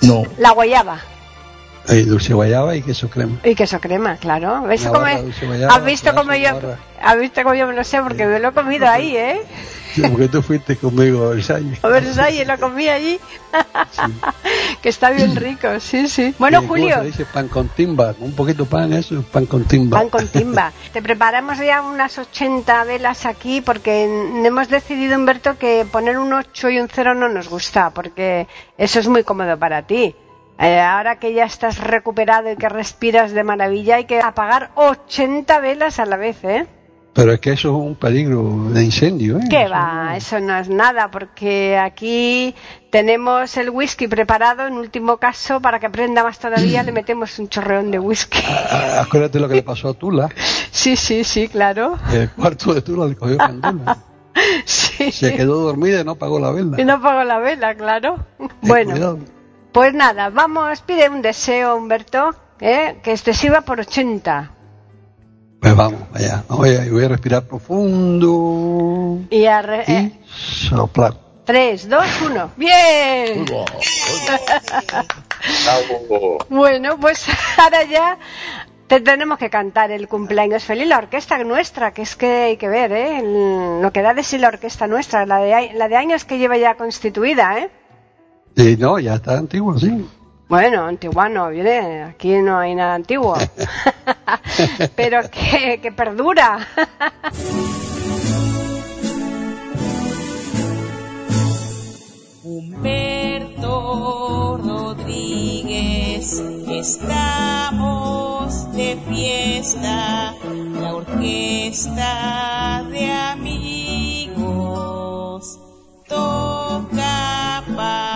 [SPEAKER 8] No.
[SPEAKER 2] la guayaba.
[SPEAKER 4] Hay dulce guayaba y queso crema.
[SPEAKER 2] Y queso crema, claro. ¿Ves cómo es?
[SPEAKER 4] guayaba,
[SPEAKER 2] ¿Has visto cómo yo,
[SPEAKER 4] barra.
[SPEAKER 2] has visto cómo yo me lo sé? Porque me lo he comido ahí, ¿eh?
[SPEAKER 4] Sí, porque tú fuiste conmigo a Versalles.
[SPEAKER 2] A Versalles lo comí allí. que está bien rico, sí, sí. Bueno,
[SPEAKER 4] Sí, ¿cómo
[SPEAKER 2] Julio.
[SPEAKER 4] se dice pan con timba? Un poquito pan, eso, pan con timba.
[SPEAKER 2] Pan con timba. Te preparamos ya unas 80 velas aquí porque hemos decidido, Humberto, que poner un 8 y un 0 no nos gusta porque eso es muy cómodo para ti. Eh, ahora que ya estás recuperado y que respiras de maravilla, hay que apagar 80 velas a la vez, ¿eh?
[SPEAKER 4] Pero es que eso es un peligro de incendio, ¿eh?
[SPEAKER 2] ¿Qué va? Eso no es nada, porque aquí tenemos el whisky preparado, en último caso, para que prenda más todavía, le metemos un chorreón de whisky.
[SPEAKER 4] Ah, Acuérdate lo que le pasó a Tula.
[SPEAKER 2] Sí, sí, sí, claro.
[SPEAKER 4] El cuarto de Tula le cogió candela.
[SPEAKER 2] Sí.
[SPEAKER 4] Se quedó dormida y no apagó la vela.
[SPEAKER 2] Y no apago la vela, claro.
[SPEAKER 4] Ten
[SPEAKER 2] Bueno,
[SPEAKER 4] cuidado.
[SPEAKER 2] Pues nada, vamos, pide un deseo, Humberto, ¿eh? que este sirva por 80.
[SPEAKER 4] Pues vamos, allá. Voy a, voy a respirar profundo
[SPEAKER 2] Y a re- eh,
[SPEAKER 4] y soplar.
[SPEAKER 2] 3, 2, 1. ¡Bien! Bueno, pues ahora ya te tenemos que cantar el cumpleaños feliz, la orquesta nuestra, que es que hay que ver, ¿eh? El- lo que da de sí la orquesta nuestra, la de, a- la de años que lleva ya constituida, ¿eh?
[SPEAKER 4] Y no, ya está antiguo, sí.
[SPEAKER 2] Bueno, antiguo no, viene, aquí no hay nada antiguo, pero que, que perdura.
[SPEAKER 14] Humberto Rodríguez, estamos de fiesta, la orquesta de amigos toca para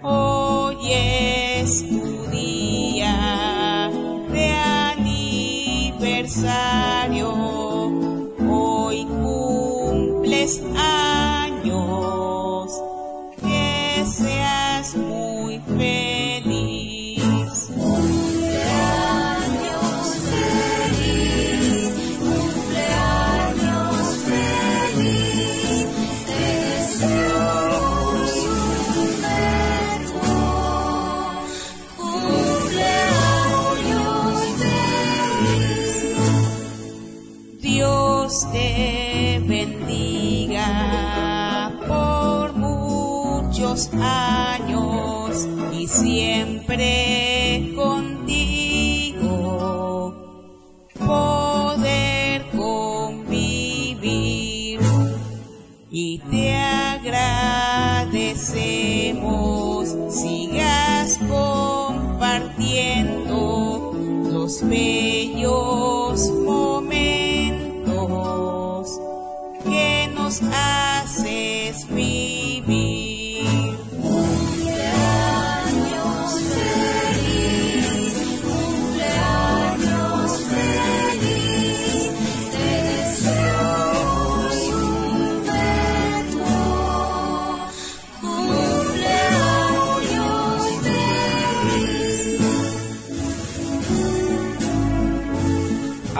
[SPEAKER 14] Hoy es tu día de aniversario, hoy cumples años,
[SPEAKER 11] años y siempre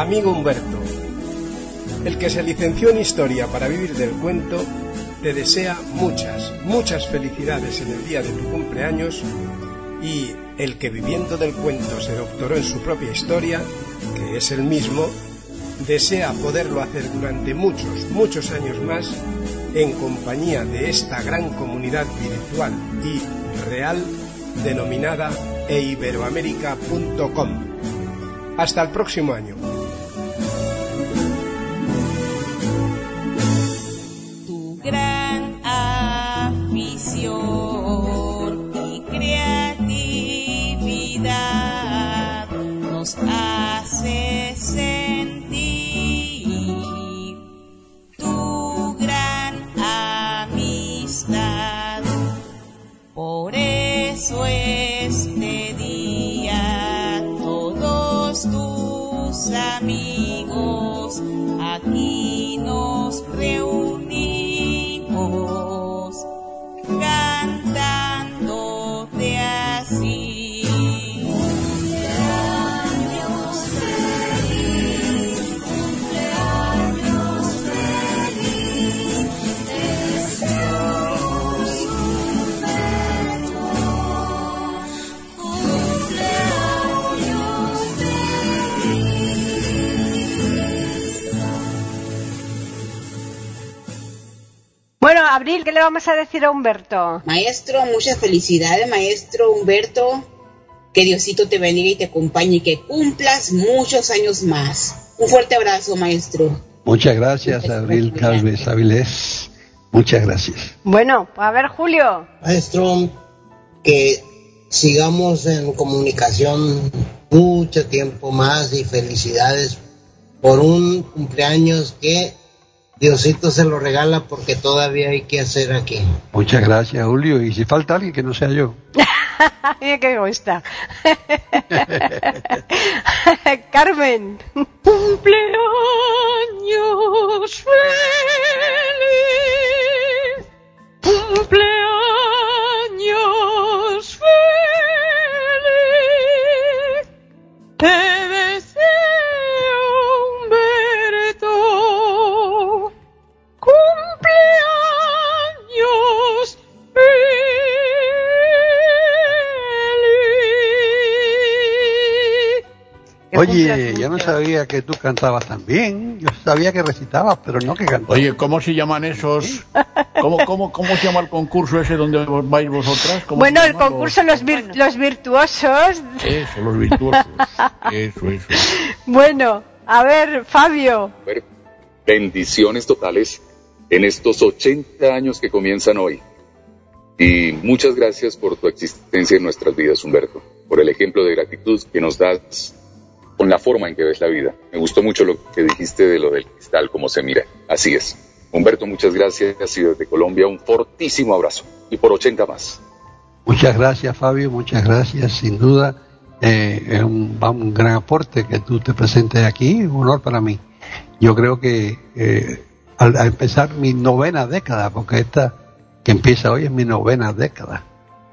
[SPEAKER 18] Amigo Humberto, el que se licenció en Historia para vivir del cuento, te desea muchas, muchas felicidades en el día de tu cumpleaños y el que viviendo del cuento se doctoró en su propia historia, que es el mismo, desea poderlo hacer durante muchos, muchos años más en compañía de esta gran comunidad virtual y real denominada eiberoamerica.com. Hasta el próximo año.
[SPEAKER 11] Amigos aquí nos reunimos
[SPEAKER 2] Bueno, Abril, ¿qué le vamos a decir a Humberto?
[SPEAKER 19] Maestro, muchas felicidades, maestro Humberto. Que Diosito te bendiga y te acompañe y que cumplas muchos años más. Un fuerte abrazo, maestro.
[SPEAKER 4] Muchas gracias, Abril Calves Avilés. Muchas gracias.
[SPEAKER 2] Bueno, a ver, Julio.
[SPEAKER 6] Maestro, que sigamos en comunicación mucho tiempo más y felicidades por un cumpleaños que Diosito se lo regala porque todavía hay que hacer aquí.
[SPEAKER 4] Muchas gracias, Julio. Y si falta alguien que no sea yo.
[SPEAKER 2] Mira qué gusta. Carmen.
[SPEAKER 10] Cumpleaños feliz, cumpleaños
[SPEAKER 4] Oye, yo no sabía que tú cantabas tan bien. Yo sabía que recitabas, pero no que cantabas.
[SPEAKER 8] Oye, ¿cómo se llaman esos? ¿Cómo, cómo, cómo se llama el concurso ese donde vais vosotras? ¿Cómo
[SPEAKER 2] Bueno, el concurso Los, vir- los Virtuosos.
[SPEAKER 8] Eso, los virtuosos. Eso, eso.
[SPEAKER 2] Bueno, a ver, Fabio.
[SPEAKER 12] Ver, bendiciones totales en estos 80 años que comienzan hoy. Y muchas gracias por tu existencia en nuestras vidas, Humberto, por el ejemplo de gratitud que nos das con la forma en que ves la vida. Me gustó mucho lo que dijiste de lo del cristal, cómo se mira. Así es. Humberto, muchas gracias y desde Colombia un fortísimo abrazo. Y por 80 más.
[SPEAKER 4] Muchas gracias, Fabio. Muchas gracias. Sin duda, eh, es un, gran aporte que tú te presentes aquí. Un honor para mí. Yo creo que eh, al empezar mi novena década, porque esta que empieza hoy es mi novena década.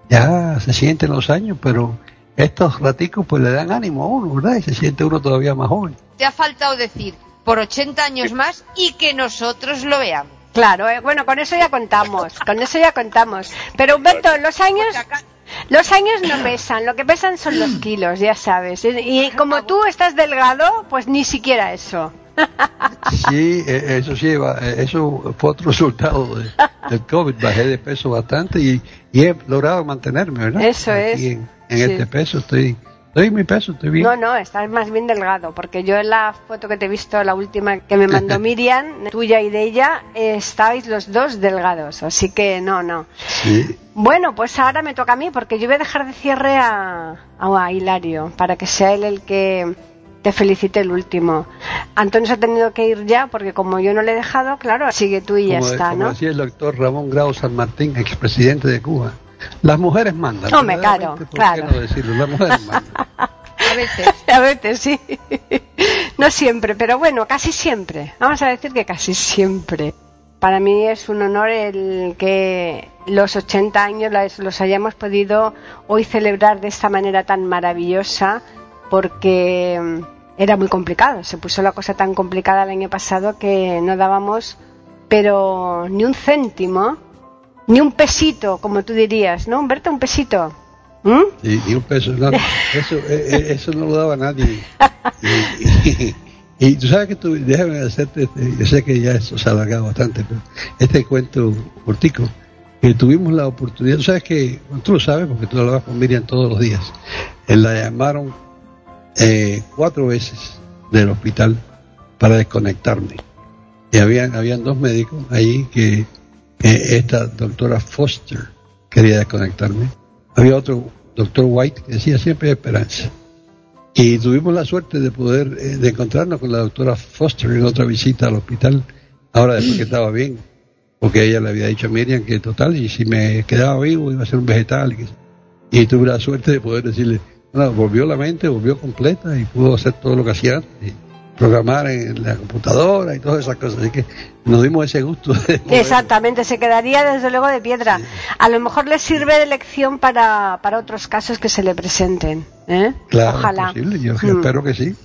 [SPEAKER 4] Ya se sienten los años, pero estos raticos pues le dan ánimo a uno, ¿verdad? Y se siente uno todavía más joven.
[SPEAKER 15] Te ha faltado decir por 80 años más y que nosotros lo veamos.
[SPEAKER 2] Claro, eh, bueno, con eso ya contamos, con eso ya contamos. Pero Humberto, los años, los años no pesan, lo que pesan son los kilos, ya sabes. Y y como tú estás delgado, pues ni siquiera eso.
[SPEAKER 4] Sí, eh, eso sí, va- eh, eso fue otro resultado de- del COVID. Bajé de peso bastante y, y he logrado mantenerme, ¿verdad?
[SPEAKER 2] Eso
[SPEAKER 4] Aquí
[SPEAKER 2] es.
[SPEAKER 4] En, en
[SPEAKER 2] Sí.
[SPEAKER 4] este peso estoy, estoy en mi peso, estoy bien.
[SPEAKER 2] No, no, estás más bien delgado, porque yo en la foto que te he visto, la última que me mandó Miriam, tuya y de ella, estáis los dos delgados, así que no, no.
[SPEAKER 4] Sí.
[SPEAKER 2] Bueno, pues ahora me toca a mí, porque yo voy a dejar de cierre a, a Hilario, para que sea él el que te felicite el último. Antonio se ha tenido que ir ya, porque como yo no le he dejado, claro, sigue tú y ya
[SPEAKER 4] como,
[SPEAKER 2] está,
[SPEAKER 4] como
[SPEAKER 2] ¿no?
[SPEAKER 4] decía el doctor Ramón Grau San Martín, expresidente de Cuba. Las mujeres mandan.
[SPEAKER 2] No me caro,
[SPEAKER 4] verdaderamente, ¿por qué
[SPEAKER 2] claro.
[SPEAKER 4] no decirlo? Las mujeres mandan.
[SPEAKER 2] A veces. a veces, sí. no siempre, pero bueno, casi siempre. Vamos a decir que casi siempre. Para mí es un honor el que los 80 años los hayamos podido hoy celebrar de esta manera tan maravillosa, porque era muy complicado. Se puso la cosa tan complicada el año pasado que no dábamos, pero ni un céntimo, ni un pesito, como tú dirías, ¿no, Humberto? Un pesito. ¿Mm?
[SPEAKER 4] Y, y un peso, no, eso, eh, eh, eso no lo daba nadie. Y, y- y tú sabes que tú, déjame hacerte, este, yo sé que ya eso se ha alargado bastante, pero este cuento cortico, que tuvimos la oportunidad, tú sabes que, tú lo sabes porque tú hablabas con Miriam todos los días, Eh, la llamaron eh, cuatro veces del hospital para desconectarme. Y habían, habían dos médicos ahí que, esta doctora Foster quería desconectarme. Había otro doctor White que decía siempre esperanza. Y tuvimos la suerte de poder eh, de encontrarnos con la doctora Foster en otra visita al hospital, ahora después que estaba bien, porque ella le había dicho a Miriam que total, y si me quedaba vivo iba a ser un vegetal. Y, y tuve la suerte de poder decirle, bueno, volvió la mente, volvió completa y pudo hacer todo lo que hacía antes, y programar en la computadora y todas esas cosas. Así que nos dimos ese gusto
[SPEAKER 2] Exactamente, se quedaría desde luego de piedra. A lo mejor le sirve de lección para, para otros casos que se le presenten. ¿eh?
[SPEAKER 4] Claro,
[SPEAKER 2] Ojalá.
[SPEAKER 4] posible, yo
[SPEAKER 2] Mm.
[SPEAKER 4] espero que sí.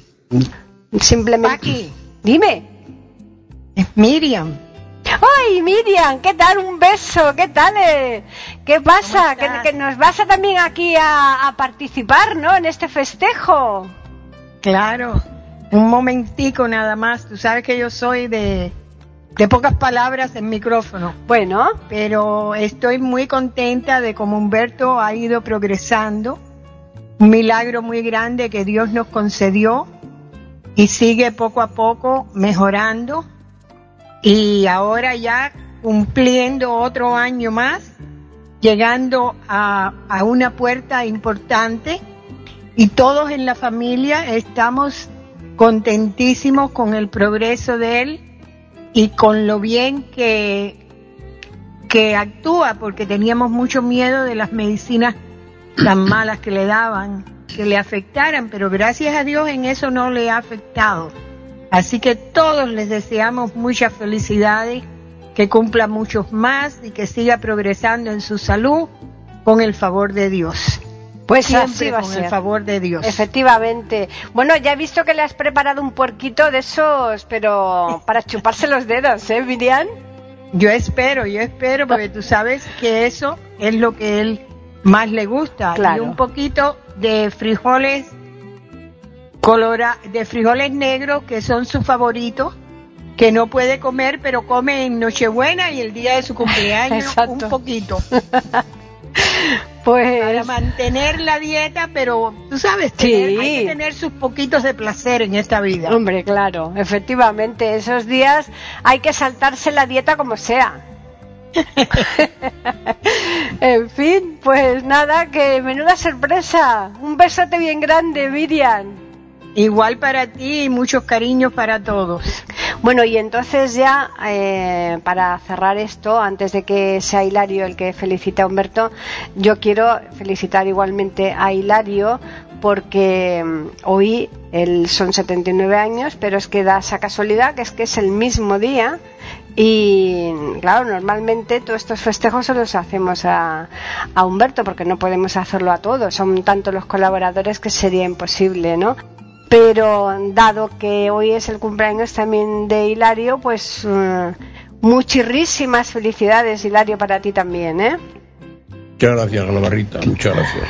[SPEAKER 2] Simplemente. Dime.
[SPEAKER 20] Es Miriam.
[SPEAKER 2] ¡Ay, Miriam! ¿Qué tal? Un beso. ¿Qué tal? eh? ¿Qué pasa? Que, que nos vas a también aquí a, a participar, ¿no? En este festejo.
[SPEAKER 20] Claro, un momentico nada más. Tú sabes que yo soy de, de pocas palabras en micrófono.
[SPEAKER 2] Bueno.
[SPEAKER 20] Pero estoy muy contenta de cómo Humberto ha ido progresando. Un milagro muy grande que Dios nos concedió y sigue poco a poco mejorando. Y ahora ya cumpliendo otro año más, llegando a, a una puerta importante y todos en la familia estamos contentísimos con el progreso de él y con lo bien que, que actúa, porque teníamos mucho miedo de las medicinas tan malas que le daban, que le afectaran, pero gracias a Dios en eso no le ha afectado. Así que todos les deseamos muchas felicidades, que cumpla muchos más y que siga progresando en su salud con el favor de Dios.
[SPEAKER 2] Pues
[SPEAKER 20] Siempre
[SPEAKER 2] así va a
[SPEAKER 20] con
[SPEAKER 2] ser.
[SPEAKER 20] el favor de Dios.
[SPEAKER 2] Efectivamente. Bueno, ya he visto que le has preparado un puerquito de esos, pero para chuparse los dedos, ¿eh, Miriam?
[SPEAKER 20] Yo espero, yo espero, porque tú sabes que eso es lo que él más le gusta.
[SPEAKER 2] Claro.
[SPEAKER 20] Y un poquito de frijoles colora, de frijoles negros que son sus favoritos, que no puede comer, pero come en Nochebuena y el día de su cumpleaños
[SPEAKER 2] Exacto.
[SPEAKER 20] un poquito.
[SPEAKER 2] Pues
[SPEAKER 20] para mantener la dieta, pero tú sabes,
[SPEAKER 2] Sí.
[SPEAKER 20] tener- hay que tener sus poquitos de placer en esta vida.
[SPEAKER 2] Hombre, claro, efectivamente, esos días hay que saltarse la dieta como sea. en fin, pues nada, que menuda sorpresa. Un besote bien grande, Miriam.
[SPEAKER 20] Igual para ti y muchos cariños para todos.
[SPEAKER 2] Bueno, y entonces ya, eh, para cerrar esto, antes de que sea Hilario el que felicite a Humberto, yo quiero felicitar igualmente a Hilario porque mm, hoy él son 79 años, pero es que da esa casualidad que es que es el mismo día y claro, normalmente todos estos festejos se los hacemos a, a Humberto porque no podemos hacerlo a todos, son tantos los colaboradores que sería imposible, ¿no? Pero dado que hoy es el cumpleaños también de Hilario, pues eh, muchísimas felicidades, Hilario, para ti también, ¿eh?
[SPEAKER 8] Muchas gracias, Galabarrita, muchas gracias.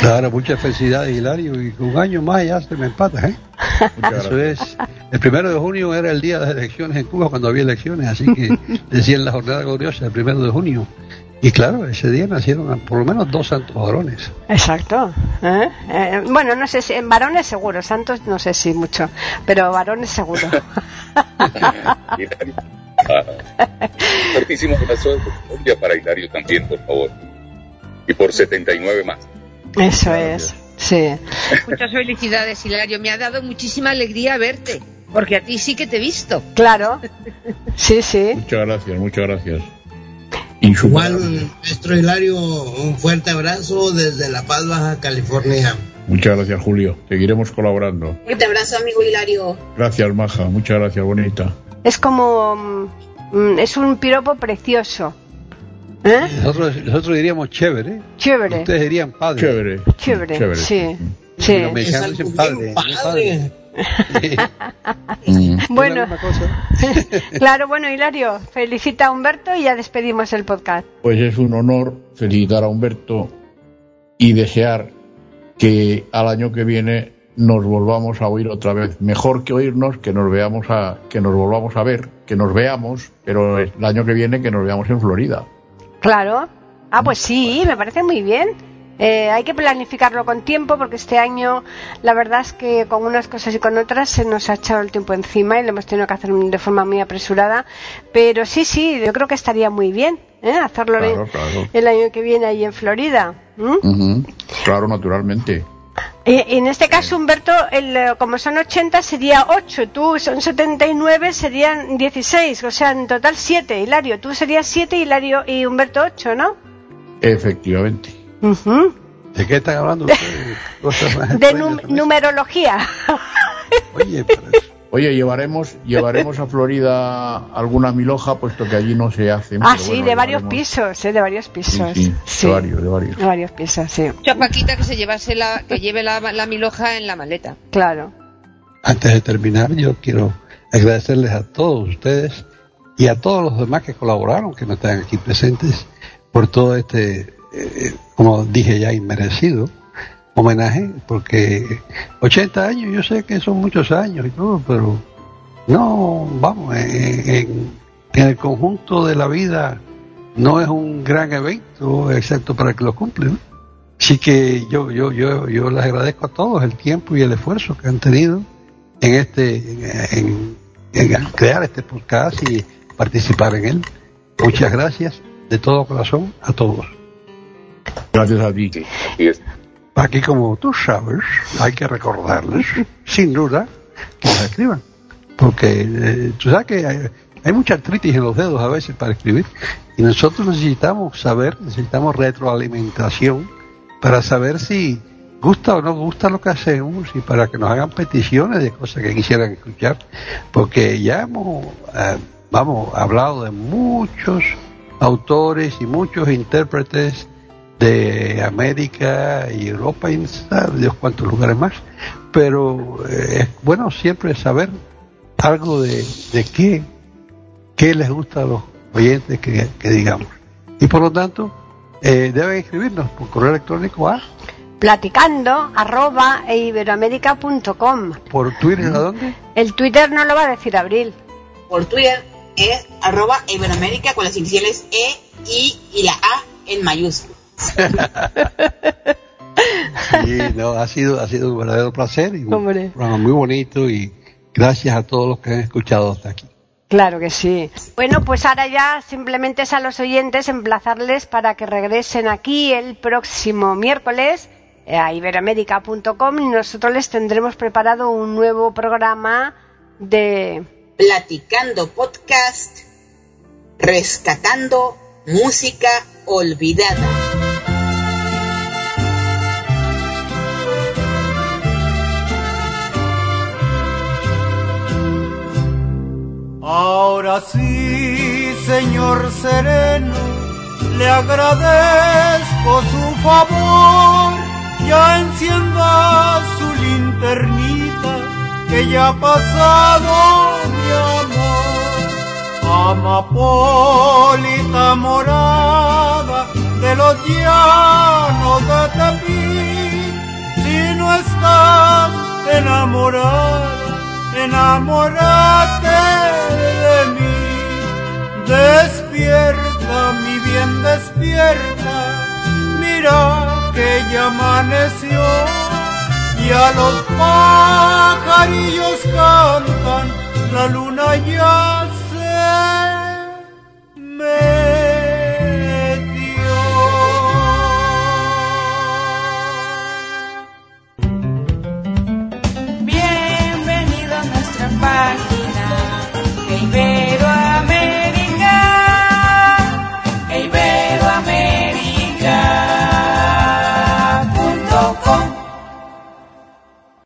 [SPEAKER 4] Claro, muchas felicidades, Hilario, y un año más ya se me empata, ¿eh? Eso es. El primero de junio era el día de las elecciones en Cuba cuando había elecciones, así que decían la jornada gloriosa el primero de junio. Y claro, ese día nacieron por lo menos dos santos varones.
[SPEAKER 2] Exacto. ¿eh? Eh, bueno, no sé si en varones seguro, santos no sé si mucho, pero varones seguro.
[SPEAKER 12] Fuertísimo abrazo de Colombia para Hilario también, por favor. Y por 79 más.
[SPEAKER 2] Eso es, sí.
[SPEAKER 7] Muchas felicidades, Hilario. Me ha dado muchísima alegría verte, porque a ti sí que te he visto.
[SPEAKER 2] Claro. Sí, sí.
[SPEAKER 8] Muchas gracias, muchas gracias.
[SPEAKER 6] Igual, maestro Hilario, un fuerte abrazo desde La Paz, Baja California.
[SPEAKER 8] Muchas gracias, Julio. Seguiremos colaborando.
[SPEAKER 19] Fuerte abrazo, amigo Hilario.
[SPEAKER 8] Gracias, Maja. Muchas gracias, bonita.
[SPEAKER 2] Es como. mm, es un piropo precioso. ¿Eh?
[SPEAKER 4] Nosotros, nosotros diríamos chévere.
[SPEAKER 2] Chévere.
[SPEAKER 4] Ustedes dirían padre.
[SPEAKER 8] Chévere.
[SPEAKER 2] Chévere, sí. Sí.
[SPEAKER 4] Los mexicanos dicen padre. no padre.
[SPEAKER 2] Bueno, claro, bueno, Hilario, felicita a Humberto y ya despedimos el podcast.
[SPEAKER 8] Pues es un honor felicitar a Humberto y desear que al año que viene nos volvamos a oír otra vez. Mejor que oírnos, que nos veamos a, que nos volvamos a ver, que nos veamos, pero el año que viene que nos veamos en Florida.
[SPEAKER 2] Claro. Ah, pues sí, me parece muy bien. Eh, hay que planificarlo con tiempo porque este año la verdad es que con unas cosas y con otras se nos ha echado el tiempo encima y lo hemos tenido que hacer de forma muy apresurada. Pero sí, sí, yo creo que estaría muy bien ¿eh? hacerlo
[SPEAKER 8] Claro,
[SPEAKER 2] el,
[SPEAKER 8] claro.
[SPEAKER 2] el año que viene ahí en Florida.
[SPEAKER 8] Claro, naturalmente.
[SPEAKER 2] Eh, en este caso, Humberto, el, eh, como son 80 sería 8, tú son 79 serían 16, o sea, en total 7, Hilario. Tú serías 7, Hilario y Humberto 8, ¿no?
[SPEAKER 8] Efectivamente.
[SPEAKER 4] ¿De qué están hablando ustedes? Cosas
[SPEAKER 2] De num- numerología.
[SPEAKER 8] Oye, llevaremos, llevaremos a Florida alguna miloja, puesto que allí no se hace.
[SPEAKER 2] ah, sí,
[SPEAKER 8] bueno,
[SPEAKER 2] de varios
[SPEAKER 8] llevaremos-
[SPEAKER 2] pisos, ¿eh? De varios pisos.
[SPEAKER 8] Sí,
[SPEAKER 2] Sí.
[SPEAKER 8] de varios, de varios.
[SPEAKER 2] De varios pisos, sí.
[SPEAKER 7] Mucha Paquita que se llevase la, que lleve la, la miloja en la maleta.
[SPEAKER 2] Claro.
[SPEAKER 4] Antes de terminar, yo quiero agradecerles a todos ustedes y a todos los demás que colaboraron, que no están aquí presentes, por todo este, eh, como dije ya, inmerecido homenaje, porque 80 años, yo sé que son muchos años y todo, pero no, vamos, en, en- el conjunto de la vida no es un gran evento, excepto para que lo cumple. Así que yo, yo, yo, yo les agradezco a todos el tiempo y el esfuerzo que han tenido en este, en crear este podcast y participar en él. Muchas gracias de todo corazón a todos.
[SPEAKER 8] Gracias a ti.
[SPEAKER 4] Aquí como tú sabes, hay que recordarles, sin duda, que nos escriban. Porque eh, tú sabes que hay, hay mucha artritis en los dedos a veces para escribir. Y nosotros necesitamos saber, necesitamos retroalimentación para saber si gusta o no gusta lo que hacemos y para que nos hagan peticiones de cosas que quisieran escuchar. Porque ya hemos, eh, vamos, hablado de muchos autores y muchos intérpretes de América y Europa y Dios cuántos lugares más. Pero eh, es bueno siempre saber algo de, de qué, qué les gusta a los oyentes que, que digamos. Y por lo tanto, eh, deben escribirnos por correo electrónico a,
[SPEAKER 2] Platicando arroba e iberoamérica.com.
[SPEAKER 4] por Twitter, ¿a dónde?
[SPEAKER 2] El Twitter no lo va a decir Abril.
[SPEAKER 19] Por Twitter es arroba Iberoamérica con las iniciales E, I y la A en mayúsculas.
[SPEAKER 4] Sí, no, ha sido, ha sido un verdadero placer y un
[SPEAKER 2] Hombre.
[SPEAKER 4] programa muy bonito y gracias a todos los que han escuchado hasta aquí.
[SPEAKER 2] Claro que sí. Bueno, pues ahora ya simplemente es a los oyentes emplazarles para que regresen aquí el próximo miércoles a iberoamérica.com y nosotros les tendremos preparado un nuevo programa de
[SPEAKER 19] Platicando podcast, rescatando música olvidada.
[SPEAKER 5] Ahora sí, señor sereno, le agradezco su favor. Ya encienda su linternita, que ya ha pasado. Amapolita morada de los llanos de Tepí, si no estás enamorada, enamórate de mí. Despierta, mi bien, despierta, mira que ya amaneció y a los pajarillos cantan, la luna ya mê.